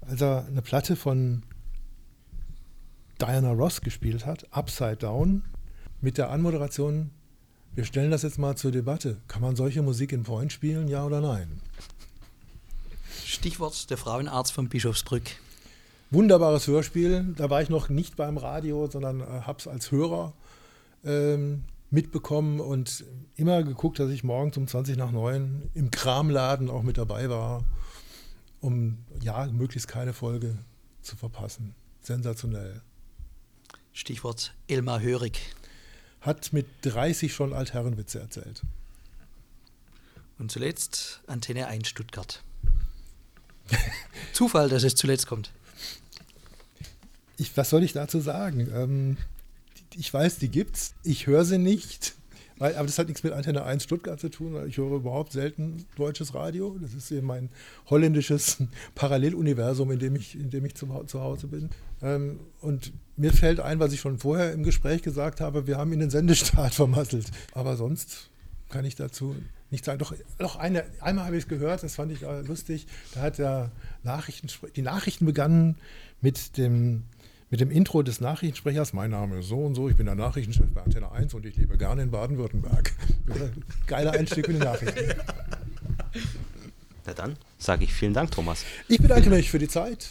als er eine Platte von Diana Ross gespielt hat, Upside Down, mit der Anmoderation wir stellen das jetzt mal zur Debatte. Kann man solche Musik in Point spielen, ja oder nein? Stichwort der Frauenarzt von Bischofsbrück. Wunderbares Hörspiel. Da war ich noch nicht beim Radio, sondern äh, habe es als Hörer ähm, mitbekommen und immer geguckt, dass ich morgens um 20 nach 9 im Kramladen auch mit dabei war, um ja möglichst keine Folge zu verpassen. Sensationell. Stichwort Elmar Hörig hat mit 30 schon Altherrenwitze erzählt. Und zuletzt Antenne 1 Stuttgart. Zufall, dass es zuletzt kommt. Ich, was soll ich dazu sagen? Ähm, ich weiß, die gibt's. Ich höre sie nicht. Weil, aber das hat nichts mit Antenne 1 Stuttgart zu tun, weil ich höre überhaupt selten deutsches Radio. Das ist eben mein holländisches Paralleluniversum, in dem ich, in dem ich zu, zu Hause bin. Ähm, und mir fällt ein, was ich schon vorher im Gespräch gesagt habe, wir haben ihn den Sendestart vermasselt. Aber sonst kann ich dazu nicht sagen. Doch, doch eine, einmal habe ich es gehört, das fand ich lustig. Da hat der Nachrichten, die Nachrichten begannen mit dem mit dem Intro des Nachrichtensprechers, mein Name ist so und so, ich bin der Nachrichtenchef bei Antenne 1 und ich lebe gerne in Baden-Württemberg. Geiler Einstieg für die Nachrichten. Na dann sage ich vielen Dank, Thomas. Ich bedanke mich für die Zeit.